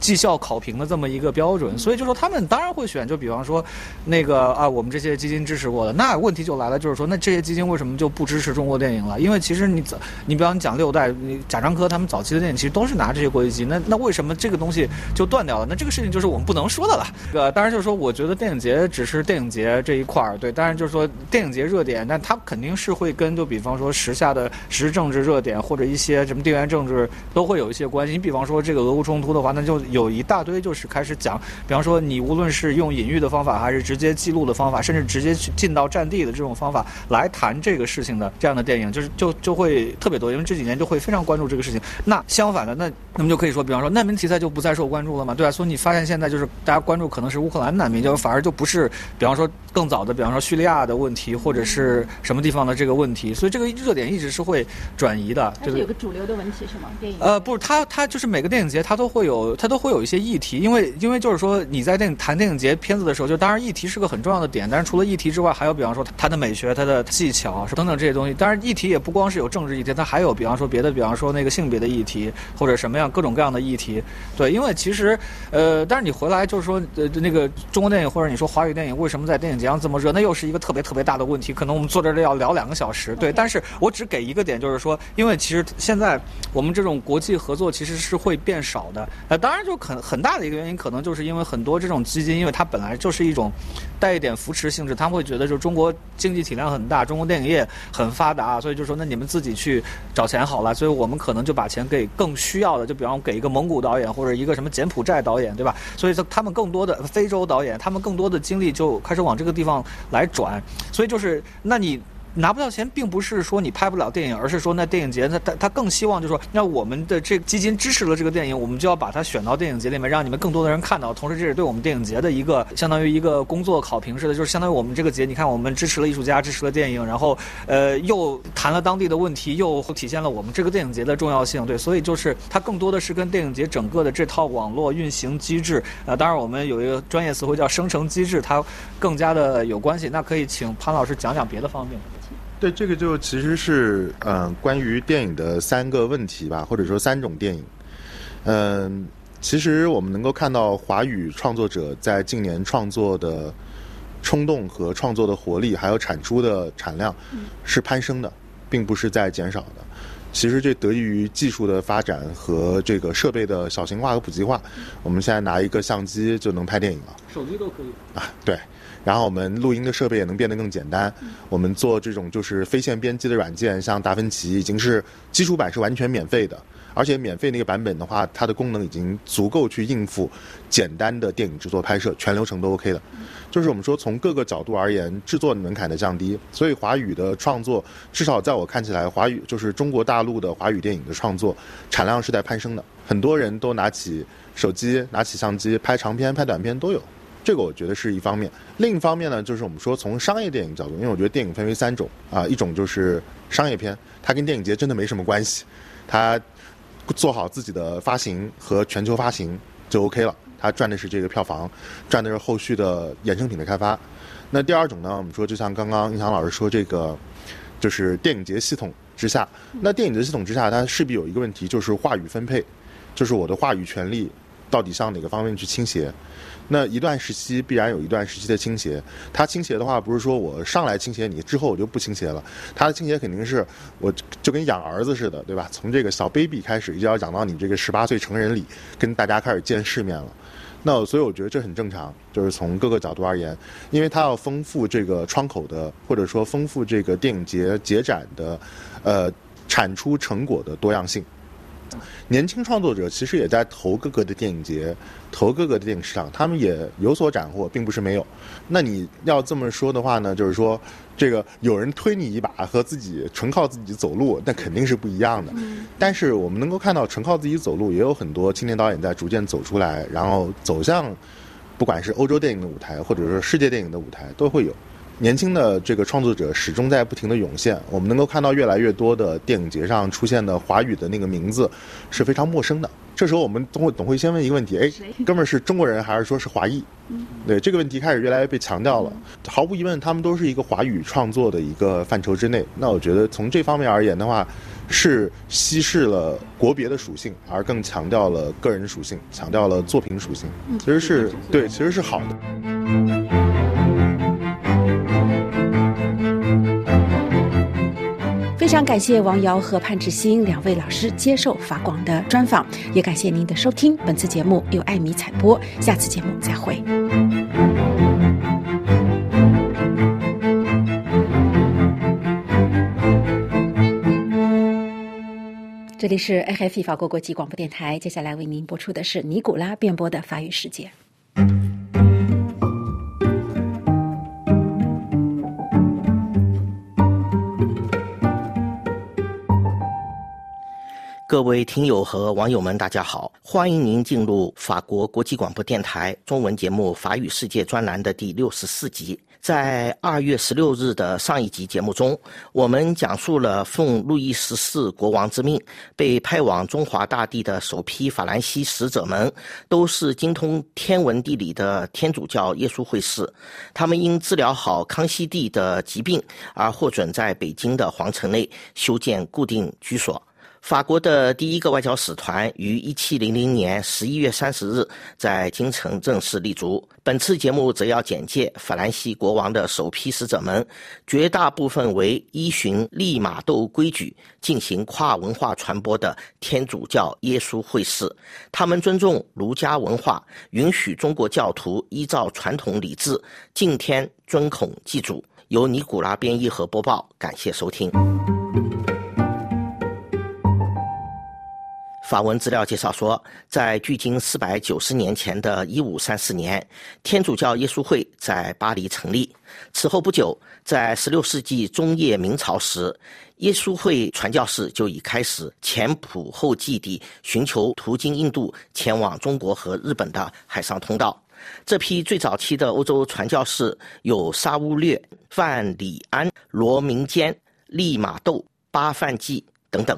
绩效考评的这么一个标准，所以就说他们当然会选，就比方说，那个啊，我们这些基金支持过的，那问题就来了，就是说，那这些基金为什么就不支持中国电影了？因为其实你，你比方你讲六代，你贾樟柯他们早期的电影其实都是拿这些国际基金，那那为什么这个东西就断掉了？那这个事情就是我们不能说的了。呃，当然就是说，我觉得电影节只是电影节这一块儿，对，当然就是说电影节热点，那它肯定是会跟就比方说时下的时政治热点或者一些什么地缘政治都会有一些关系。你比方说这个俄乌冲突的话，那就有一大堆就。就是开始讲，比方说你无论是用隐喻的方法，还是直接记录的方法，甚至直接去进到战地的这种方法来谈这个事情的这样的电影，就是就就会特别多，因为这几年就会非常关注这个事情。那相反的，那那么就可以说，比方说难民题材就不再受关注了嘛，对吧？所以你发现现在就是大家关注可能是乌克兰难民，就反而就不是，比方说更早的，比方说叙利亚的问题，或者是什么地方的这个问题。所以这个热点一直是会转移的。这个有个主流的问题是吗？电影？呃，不是，它它就是每个电影节它都会有，它都会有一些议题。因为，因为就是说，你在电影谈电影节片子的时候，就当然议题是个很重要的点，但是除了议题之外，还有比方说它的美学、它的技巧等等这些东西。当然，议题也不光是有政治议题，它还有比方说别的，比方说那个性别的议题或者什么样各种各样的议题。对，因为其实，呃，但是你回来就是说，呃，那个中国电影或者你说华语电影为什么在电影节上这么热，那又是一个特别特别大的问题。可能我们坐这儿要聊两个小时。对，但是我只给一个点，就是说，因为其实现在我们这种国际合作其实是会变少的。呃，当然就很很大的一个原因，可能就是。因为很多这种基金，因为它本来就是一种带一点扶持性质，他们会觉得就中国经济体量很大，中国电影业很发达，所以就说那你们自己去找钱好了，所以我们可能就把钱给更需要的，就比方给一个蒙古导演或者一个什么柬埔寨导演，对吧？所以说他们更更多的非洲导演，他们更多的精力就开始往这个地方来转，所以就是那你。拿不到钱，并不是说你拍不了电影，而是说那电影节，他他他更希望就是说，那我们的这基金支持了这个电影，我们就要把它选到电影节里面，让你们更多的人看到。同时，这是对我们电影节的一个相当于一个工作考评似的，就是相当于我们这个节，你看我们支持了艺术家，支持了电影，然后呃又谈了当地的问题，又体现了我们这个电影节的重要性。对，所以就是它更多的是跟电影节整个的这套网络运行机制，呃，当然我们有一个专业词汇叫生成机制，它更加的有关系。那可以请潘老师讲讲别的方面。对，这个就其实是嗯，关于电影的三个问题吧，或者说三种电影。嗯，其实我们能够看到华语创作者在近年创作的冲动和创作的活力，还有产出的产量是攀升的，并不是在减少的。其实这得益于技术的发展和这个设备的小型化和普及化。我们现在拿一个相机就能拍电影了，手机都可以啊。对，然后我们录音的设备也能变得更简单。我们做这种就是非线编辑的软件，像达芬奇已经是基础版是完全免费的。而且免费那个版本的话，它的功能已经足够去应付简单的电影制作拍摄，全流程都 OK 的。就是我们说从各个角度而言，制作门槛的降低，所以华语的创作，至少在我看起来，华语就是中国大陆的华语电影的创作产量是在攀升的。很多人都拿起手机、拿起相机拍长片、拍短片都有，这个我觉得是一方面。另一方面呢，就是我们说从商业电影角度，因为我觉得电影分为三种啊，一种就是商业片，它跟电影节真的没什么关系，它。做好自己的发行和全球发行就 OK 了，它赚的是这个票房，赚的是后续的衍生品的开发。那第二种呢，我们说就像刚刚印翔老师说，这个就是电影节系统之下，那电影节系统之下，它势必有一个问题，就是话语分配，就是我的话语权利到底向哪个方面去倾斜。那一段时期必然有一段时期的倾斜，它倾斜的话不是说我上来倾斜你，之后我就不倾斜了，它的倾斜肯定是我就跟养儿子似的，对吧？从这个小 baby 开始，一直要养到你这个十八岁成人礼，跟大家开始见世面了。那所以我觉得这很正常，就是从各个角度而言，因为它要丰富这个窗口的，或者说丰富这个电影节节展的，呃，产出成果的多样性。年轻创作者其实也在投各个的电影节，投各个的电影市场，他们也有所斩获，并不是没有。那你要这么说的话呢，就是说，这个有人推你一把和自己纯靠自己走路，那肯定是不一样的。但是我们能够看到，纯靠自己走路，也有很多青年导演在逐渐走出来，然后走向，不管是欧洲电影的舞台，或者说世界电影的舞台，都会有。年轻的这个创作者始终在不停的涌现，我们能够看到越来越多的电影节上出现的华语的那个名字是非常陌生的。这时候我们总会总会先问一个问题：哎，哥们儿是中国人还是说是华裔？对这个问题开始越来越被强调了。毫无疑问，他们都是一个华语创作的一个范畴之内。那我觉得从这方面而言的话，是稀释了国别的属性，而更强调了个人属性，强调了作品属性。其实是对，其实是好的。非常感谢王瑶和潘志新两位老师接受法广的专访，也感谢您的收听。本次节目由艾米采播，下次节目再会。这里是 AFE 法国国际广播电台，接下来为您播出的是尼古拉辩播的法语世界。各位听友和网友们，大家好！欢迎您进入法国国际广播电台中文节目《法语世界》专栏的第六十四集。在二月十六日的上一集节目中，我们讲述了奉路易十四国王之命被派往中华大地的首批法兰西使者们，都是精通天文地理的天主教耶稣会士。他们因治疗好康熙帝的疾病而获准在北京的皇城内修建固定居所。法国的第一个外交使团于一七零零年十一月三十日在京城正式立足。本次节目则要简介法兰西国王的首批使者们，绝大部分为依循利玛窦规矩进行跨文化传播的天主教耶稣会士。他们尊重儒家文化，允许中国教徒依照传统礼制敬天、尊孔、祭祖。由尼古拉编译和播报，感谢收听。法文资料介绍说，在距今四百九十年前的一五三四年，天主教耶稣会在巴黎成立。此后不久，在十六世纪中叶明朝时，耶稣会传教士就已开始前仆后继地寻求途经印度前往中国和日本的海上通道。这批最早期的欧洲传教士有沙乌略、范里安、罗明坚、利玛窦、巴范济等等。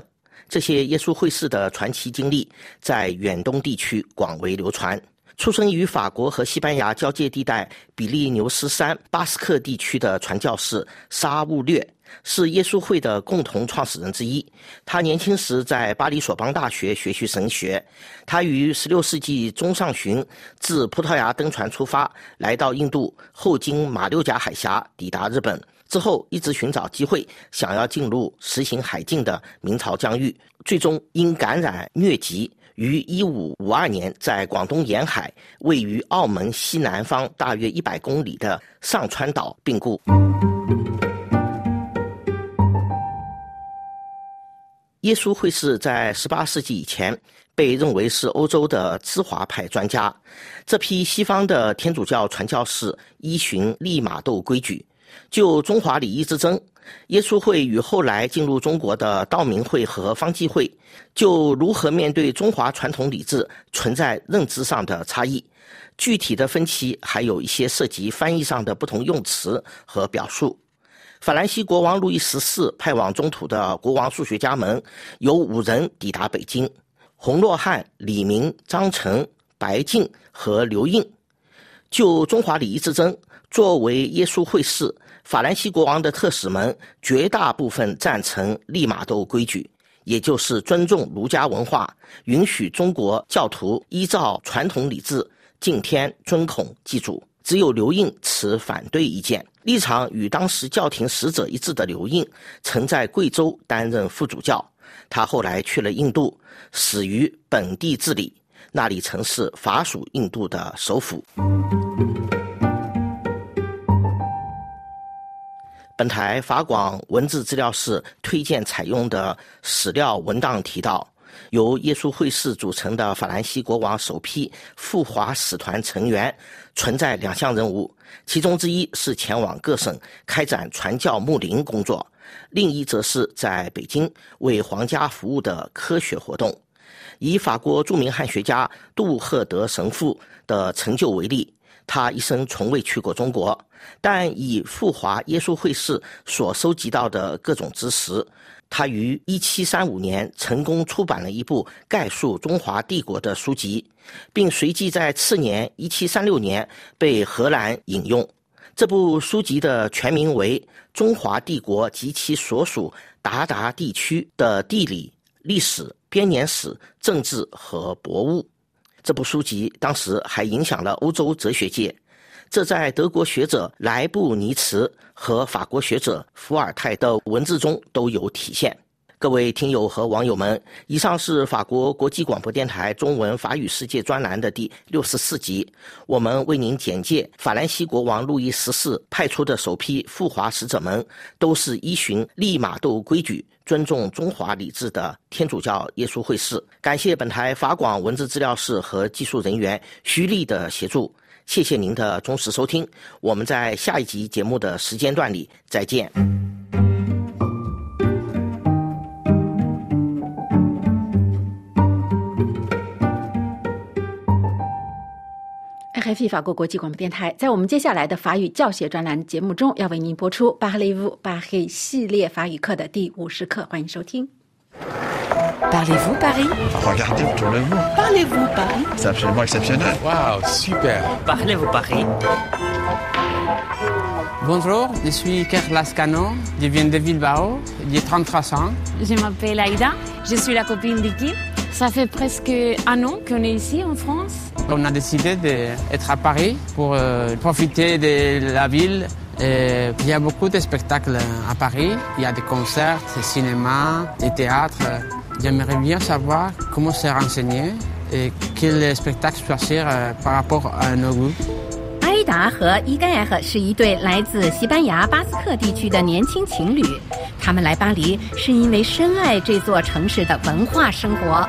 这些耶稣会士的传奇经历在远东地区广为流传。出生于法国和西班牙交界地带比利牛斯山巴斯克地区的传教士沙乌略。是耶稣会的共同创始人之一。他年轻时在巴黎索邦大学学习神学。他于16世纪中上旬自葡萄牙登船出发，来到印度，后经马六甲海峡抵达日本。之后一直寻找机会，想要进入实行海禁的明朝疆域。最终因感染疟疾，于1552年在广东沿海位于澳门西南方大约100公里的上川岛病故。耶稣会士在18世纪以前被认为是欧洲的芝华派专家。这批西方的天主教传教士依循利玛窦规矩，就中华礼仪之争，耶稣会与后来进入中国的道明会和方济会，就如何面对中华传统礼制存在认知上的差异。具体的分歧还有一些涉及翻译上的不同用词和表述。法兰西国王路易十四派往中土的国王数学家们有五人抵达北京：洪若汉、李明、张成、白敬和刘应。就中华礼仪之争，作为耶稣会士，法兰西国王的特使们绝大部分赞成利玛窦规矩，也就是尊重儒家文化，允许中国教徒依照传统礼制敬天、尊孔、祭祖。只有刘应持反对意见。立场与当时教廷使者一致的刘应，曾在贵州担任副主教。他后来去了印度，死于本地治理，那里曾是法属印度的首府。本台法广文字资料室推荐采用的史料文档提到，由耶稣会士组成的法兰西国王首批赴华使团成员。存在两项任务，其中之一是前往各省开展传教牧灵工作，另一则是在北京为皇家服务的科学活动。以法国著名汉学家杜赫德神父的成就为例，他一生从未去过中国，但以赴华耶稣会士所收集到的各种知识。他于1735年成功出版了一部概述中华帝国的书籍，并随即在次年1736年被荷兰引用。这部书籍的全名为《中华帝国及其所属鞑靼地区的地理、历史、编年史、政治和博物》。这部书籍当时还影响了欧洲哲学界。这在德国学者莱布尼茨和法国学者伏尔泰的文字中都有体现。各位听友和网友们，以上是法国国际广播电台中文法语世界专栏的第六十四集。我们为您简介法兰西国王路易十四派出的首批赴华使者们，都是依循利玛窦规矩、尊重中华礼制的天主教耶稣会士。感谢本台法广文字资料室和技术人员徐丽的协助。谢谢您的忠实收听，我们在下一集节目的时间段里再见。RFI 法国国际广播电台，在我们接下来的法语教学专栏节目中，要为您播出《Parlez-vous Paris》系列法语课的第五十课，欢迎收听。 Parlez-vous Paris Regardez autour de vous. Parlez-vous Paris C'est absolument exceptionnel. Waouh, super Parlez-vous Paris Bonjour, je suis Kerr Lascano, je viens de Bilbao, j'ai 33 ans. Je m'appelle Aïda, je suis la copine d'Iki. Ça fait presque un an qu'on est ici en France. On a décidé d'être à Paris pour profiter de la ville. Et il y a beaucoup de spectacles à Paris. Il y a des concerts, des cinémas, des théâtres. J'aimerais bien savoir comment se renseigner et quels spectacles choisir euh, par rapport à nos goûts. 伊达和伊盖尔是一对来自西班牙巴斯克地区的年轻情侣，他们来巴黎是因为深爱这座城市的文化生活。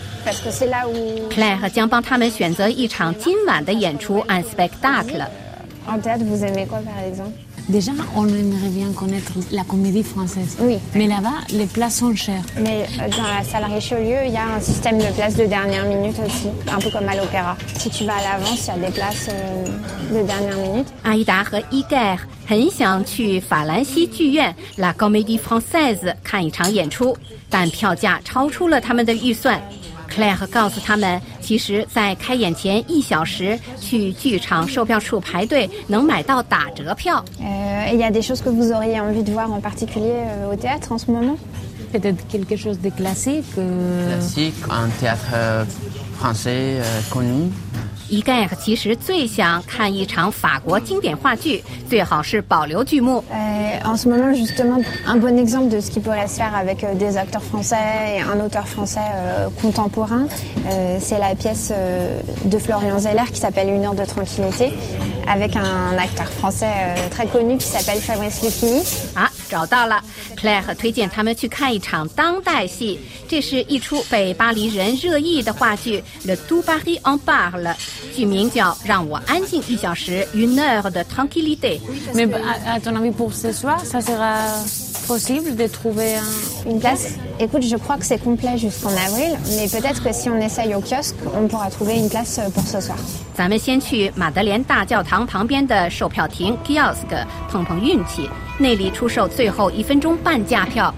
Claire 将帮他们选择一场今晚的演出 un spectacle。 En théâtre, vous aimez quoi par exemple Déjà, on aimerait bien connaître la comédie française. Oui. Mais là-bas, les places sont chères. Mais euh, dans la salle Richelieu, il y a un système de places de dernière minute aussi, un peu comme à l'opéra. Si tu vas à l'avance, il y a des places euh, de dernière minute. 阿依达和伊盖尔很想去法兰西剧院 La Comédie Française 看一场演出，但票价超出了他们的预算。 Claire 告诉他们，其实，在开演前一小时去剧场售票处排队能买到打折票。 Euh, et il y a des choses que vous auriez envie de voir en particulier euh, au théâtre en ce moment Peut-être quelque chose de classique. euh, Classique, un théâtre euh, français euh, connu. 伊盖尔其实最想看一场法国经典话剧，最好是保留剧目。 Euh, En ce moment, justement, un bon exemple de ce qui pourrait se faire avec euh, des acteurs français et un auteur français euh, contemporain, euh, c'est la pièce euh, de Florian Zeller qui s'appelle Une heure de tranquillité, avec un acteur français euh, très connu qui s'appelle Fabrice Lucchini. 啊，找到了 ！Claire 推荐他们去看一场当代戏，这是一出被巴黎人热议的话剧《Le Tout Paris en parle》，剧名叫《让我安静一小时》（Une heure de tranquillité）。Mais à, à ton avis, pour ce soir, ça sera possible de trouver un... Une place Écoute, je crois que c'est complet jusqu'en avril, mais peut-être que si on essaye au kiosque, on pourra trouver une place euh, pour ce soir. 咱们先去马德莲大教堂旁边的售票亭 kiosk 碰碰运气，那里出售最后一分钟半价票。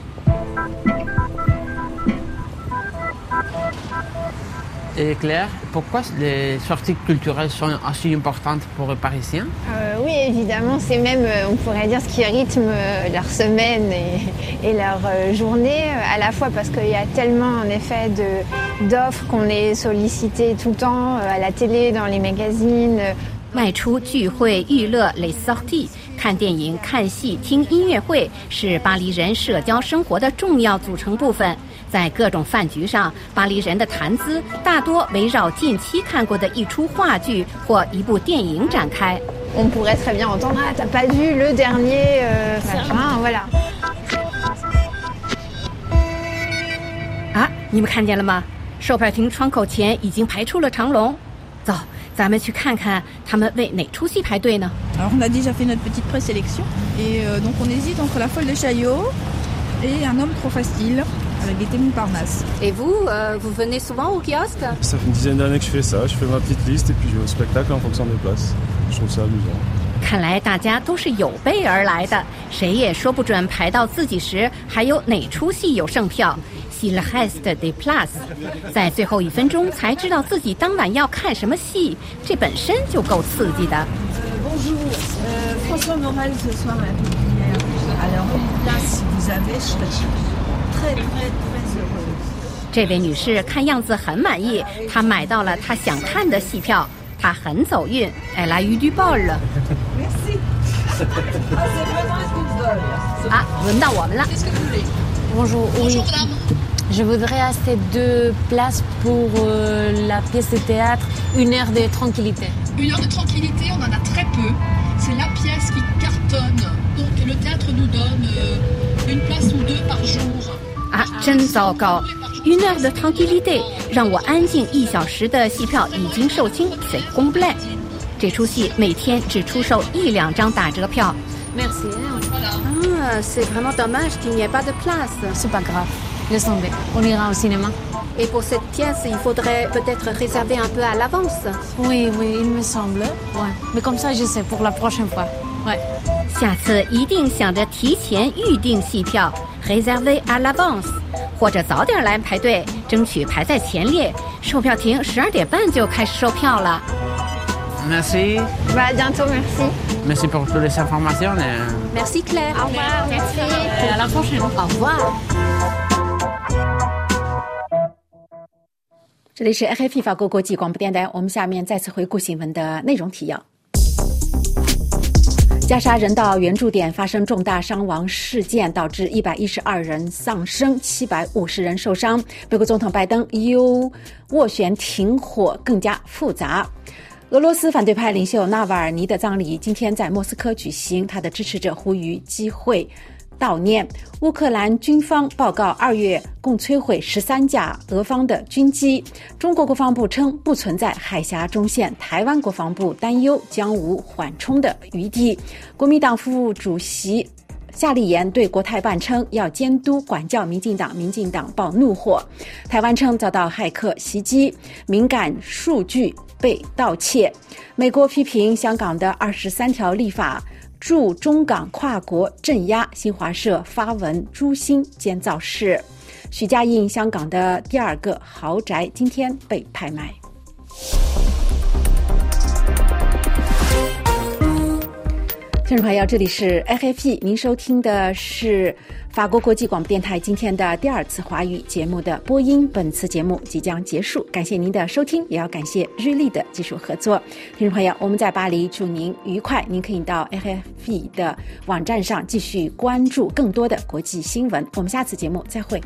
Et Claire, pourquoi les sorties culturelles sont aussi importantes pour les Parisiens Euh, oui, évidemment, c'est même, euh, on pourrait dire, ce qui rythme euh, leur semaine et, et leur euh, journée, euh, à la fois parce qu'il y a tellement, en effet, de- d'offres qu'on est sollicité tout le temps, euh, à la télé, dans les magazines. euh, 外出聚会、娱乐 les sorties，看电影、看戏、听音乐会是巴黎人社交生活的重要组成部分。 在各种饭局上，巴黎人的谈资大多围绕近期看过的一出话剧或一部电影展开。On pourrait très bien entendre Ah, t'as pas vu le dernier euh, machin, voilà. 啊，你们看见了吗？售票亭窗口前已经排出了长龙。走，咱们去看看他们为哪出戏排队呢？Alors on a déjà fait notre petite présélection et euh, donc on hésite entre la folle de Chaillot et un homme trop facile avec Gaieté Montparnasse. Et vous, euh, vous venez souvent au kiosque Ça fait une dizaine d'années que je fais ça, je fais ma petite liste et puis je vais au spectacle en fonction des places. Je trouve ça amusant. 看来大家都是有备而来的，谁也说不准排到自己时还有哪出戏有剩票。s'il reste des places，在最后一分钟才知道自己当晚要看什么戏，这本身就够刺激的。 Bonjour, euh, François Morel ce soir à la pépinière. Alors, là, si vous avez, je serais très, très, très heureuse. 这位女士看样子很满意，她买到了她想看的戏票，她很走运。Elle a eu du bol。 Merci. Ah, c'est vraiment un coup de bol. 啊，轮到我们了。 Bonjour, oui. Je voudrais acheter deux places pour euh, la pièce de théâtre Une heure de tranquillité. Une heure de tranquillité, on en a très peu. C'est la pièce qui cartonne. Donc le théâtre nous donne euh, 啊，真糟糕！Une heure de tranquillité，让我安静一小时的戏票已经售罄，c'est complet。这出戏每天只出售一两张打折票。Merci. Ah, c'est vraiment dommage qu'il n'y ait pas de place. C'est pas grave. Laisse tomber. On ira au cinéma. Et pour cette pièce, il faudrait peut-être réserver un peu à l'avance. Oui, oui, il me semble. Ouais. Mais comme ça, je sais pour la prochaine fois. Ouais. 下次一定想着提前预定戏票，réserver à l'avance，或者早点来排队，争取排在前列。售票亭十二点半就开始售票了。Merci. Bah, à bientôt, merci. Merci pour toutes les informations. et- Merci Claire. Au revoir, merci. Et à la prochaine. Au revoir. 这里是 RFI 法国国际广播电台，我们下面再次回顾新闻的内容提要。加沙人道援助点发生重大伤亡事件，导致一百一十二人丧生，七百五十人受伤。美国总统拜登又斡旋停火更加复杂。俄罗斯反对派领袖纳瓦尔尼的葬礼今天在莫斯科举行，他的支持者呼吁机会悼念。乌克兰军方报告，二月共摧毁十三架俄方的军机。中国国防部称不存在海峡中线，台湾国防部担忧将无缓冲的余地。国民党副主席。夏立言对国台办称要监督管教民进党，民进党爆怒火。台湾称遭到骇客袭击，敏感数据被盗窃。美国批评香港的二十三条立法驻中港跨国镇压。新华社发文诛心监造势。许家印香港的第二个豪宅今天被拍卖。听众朋友，这里是 FFP 您收听的是法国国际广播电台今天的第二次华语节目的播音。本次节目即将结束，感谢您的收听，也要感谢日立的技术合作。听众朋友，我们在巴黎，祝您愉快。您可以到 FFP 的网站上继续关注更多的国际新闻。我们下次节目再会。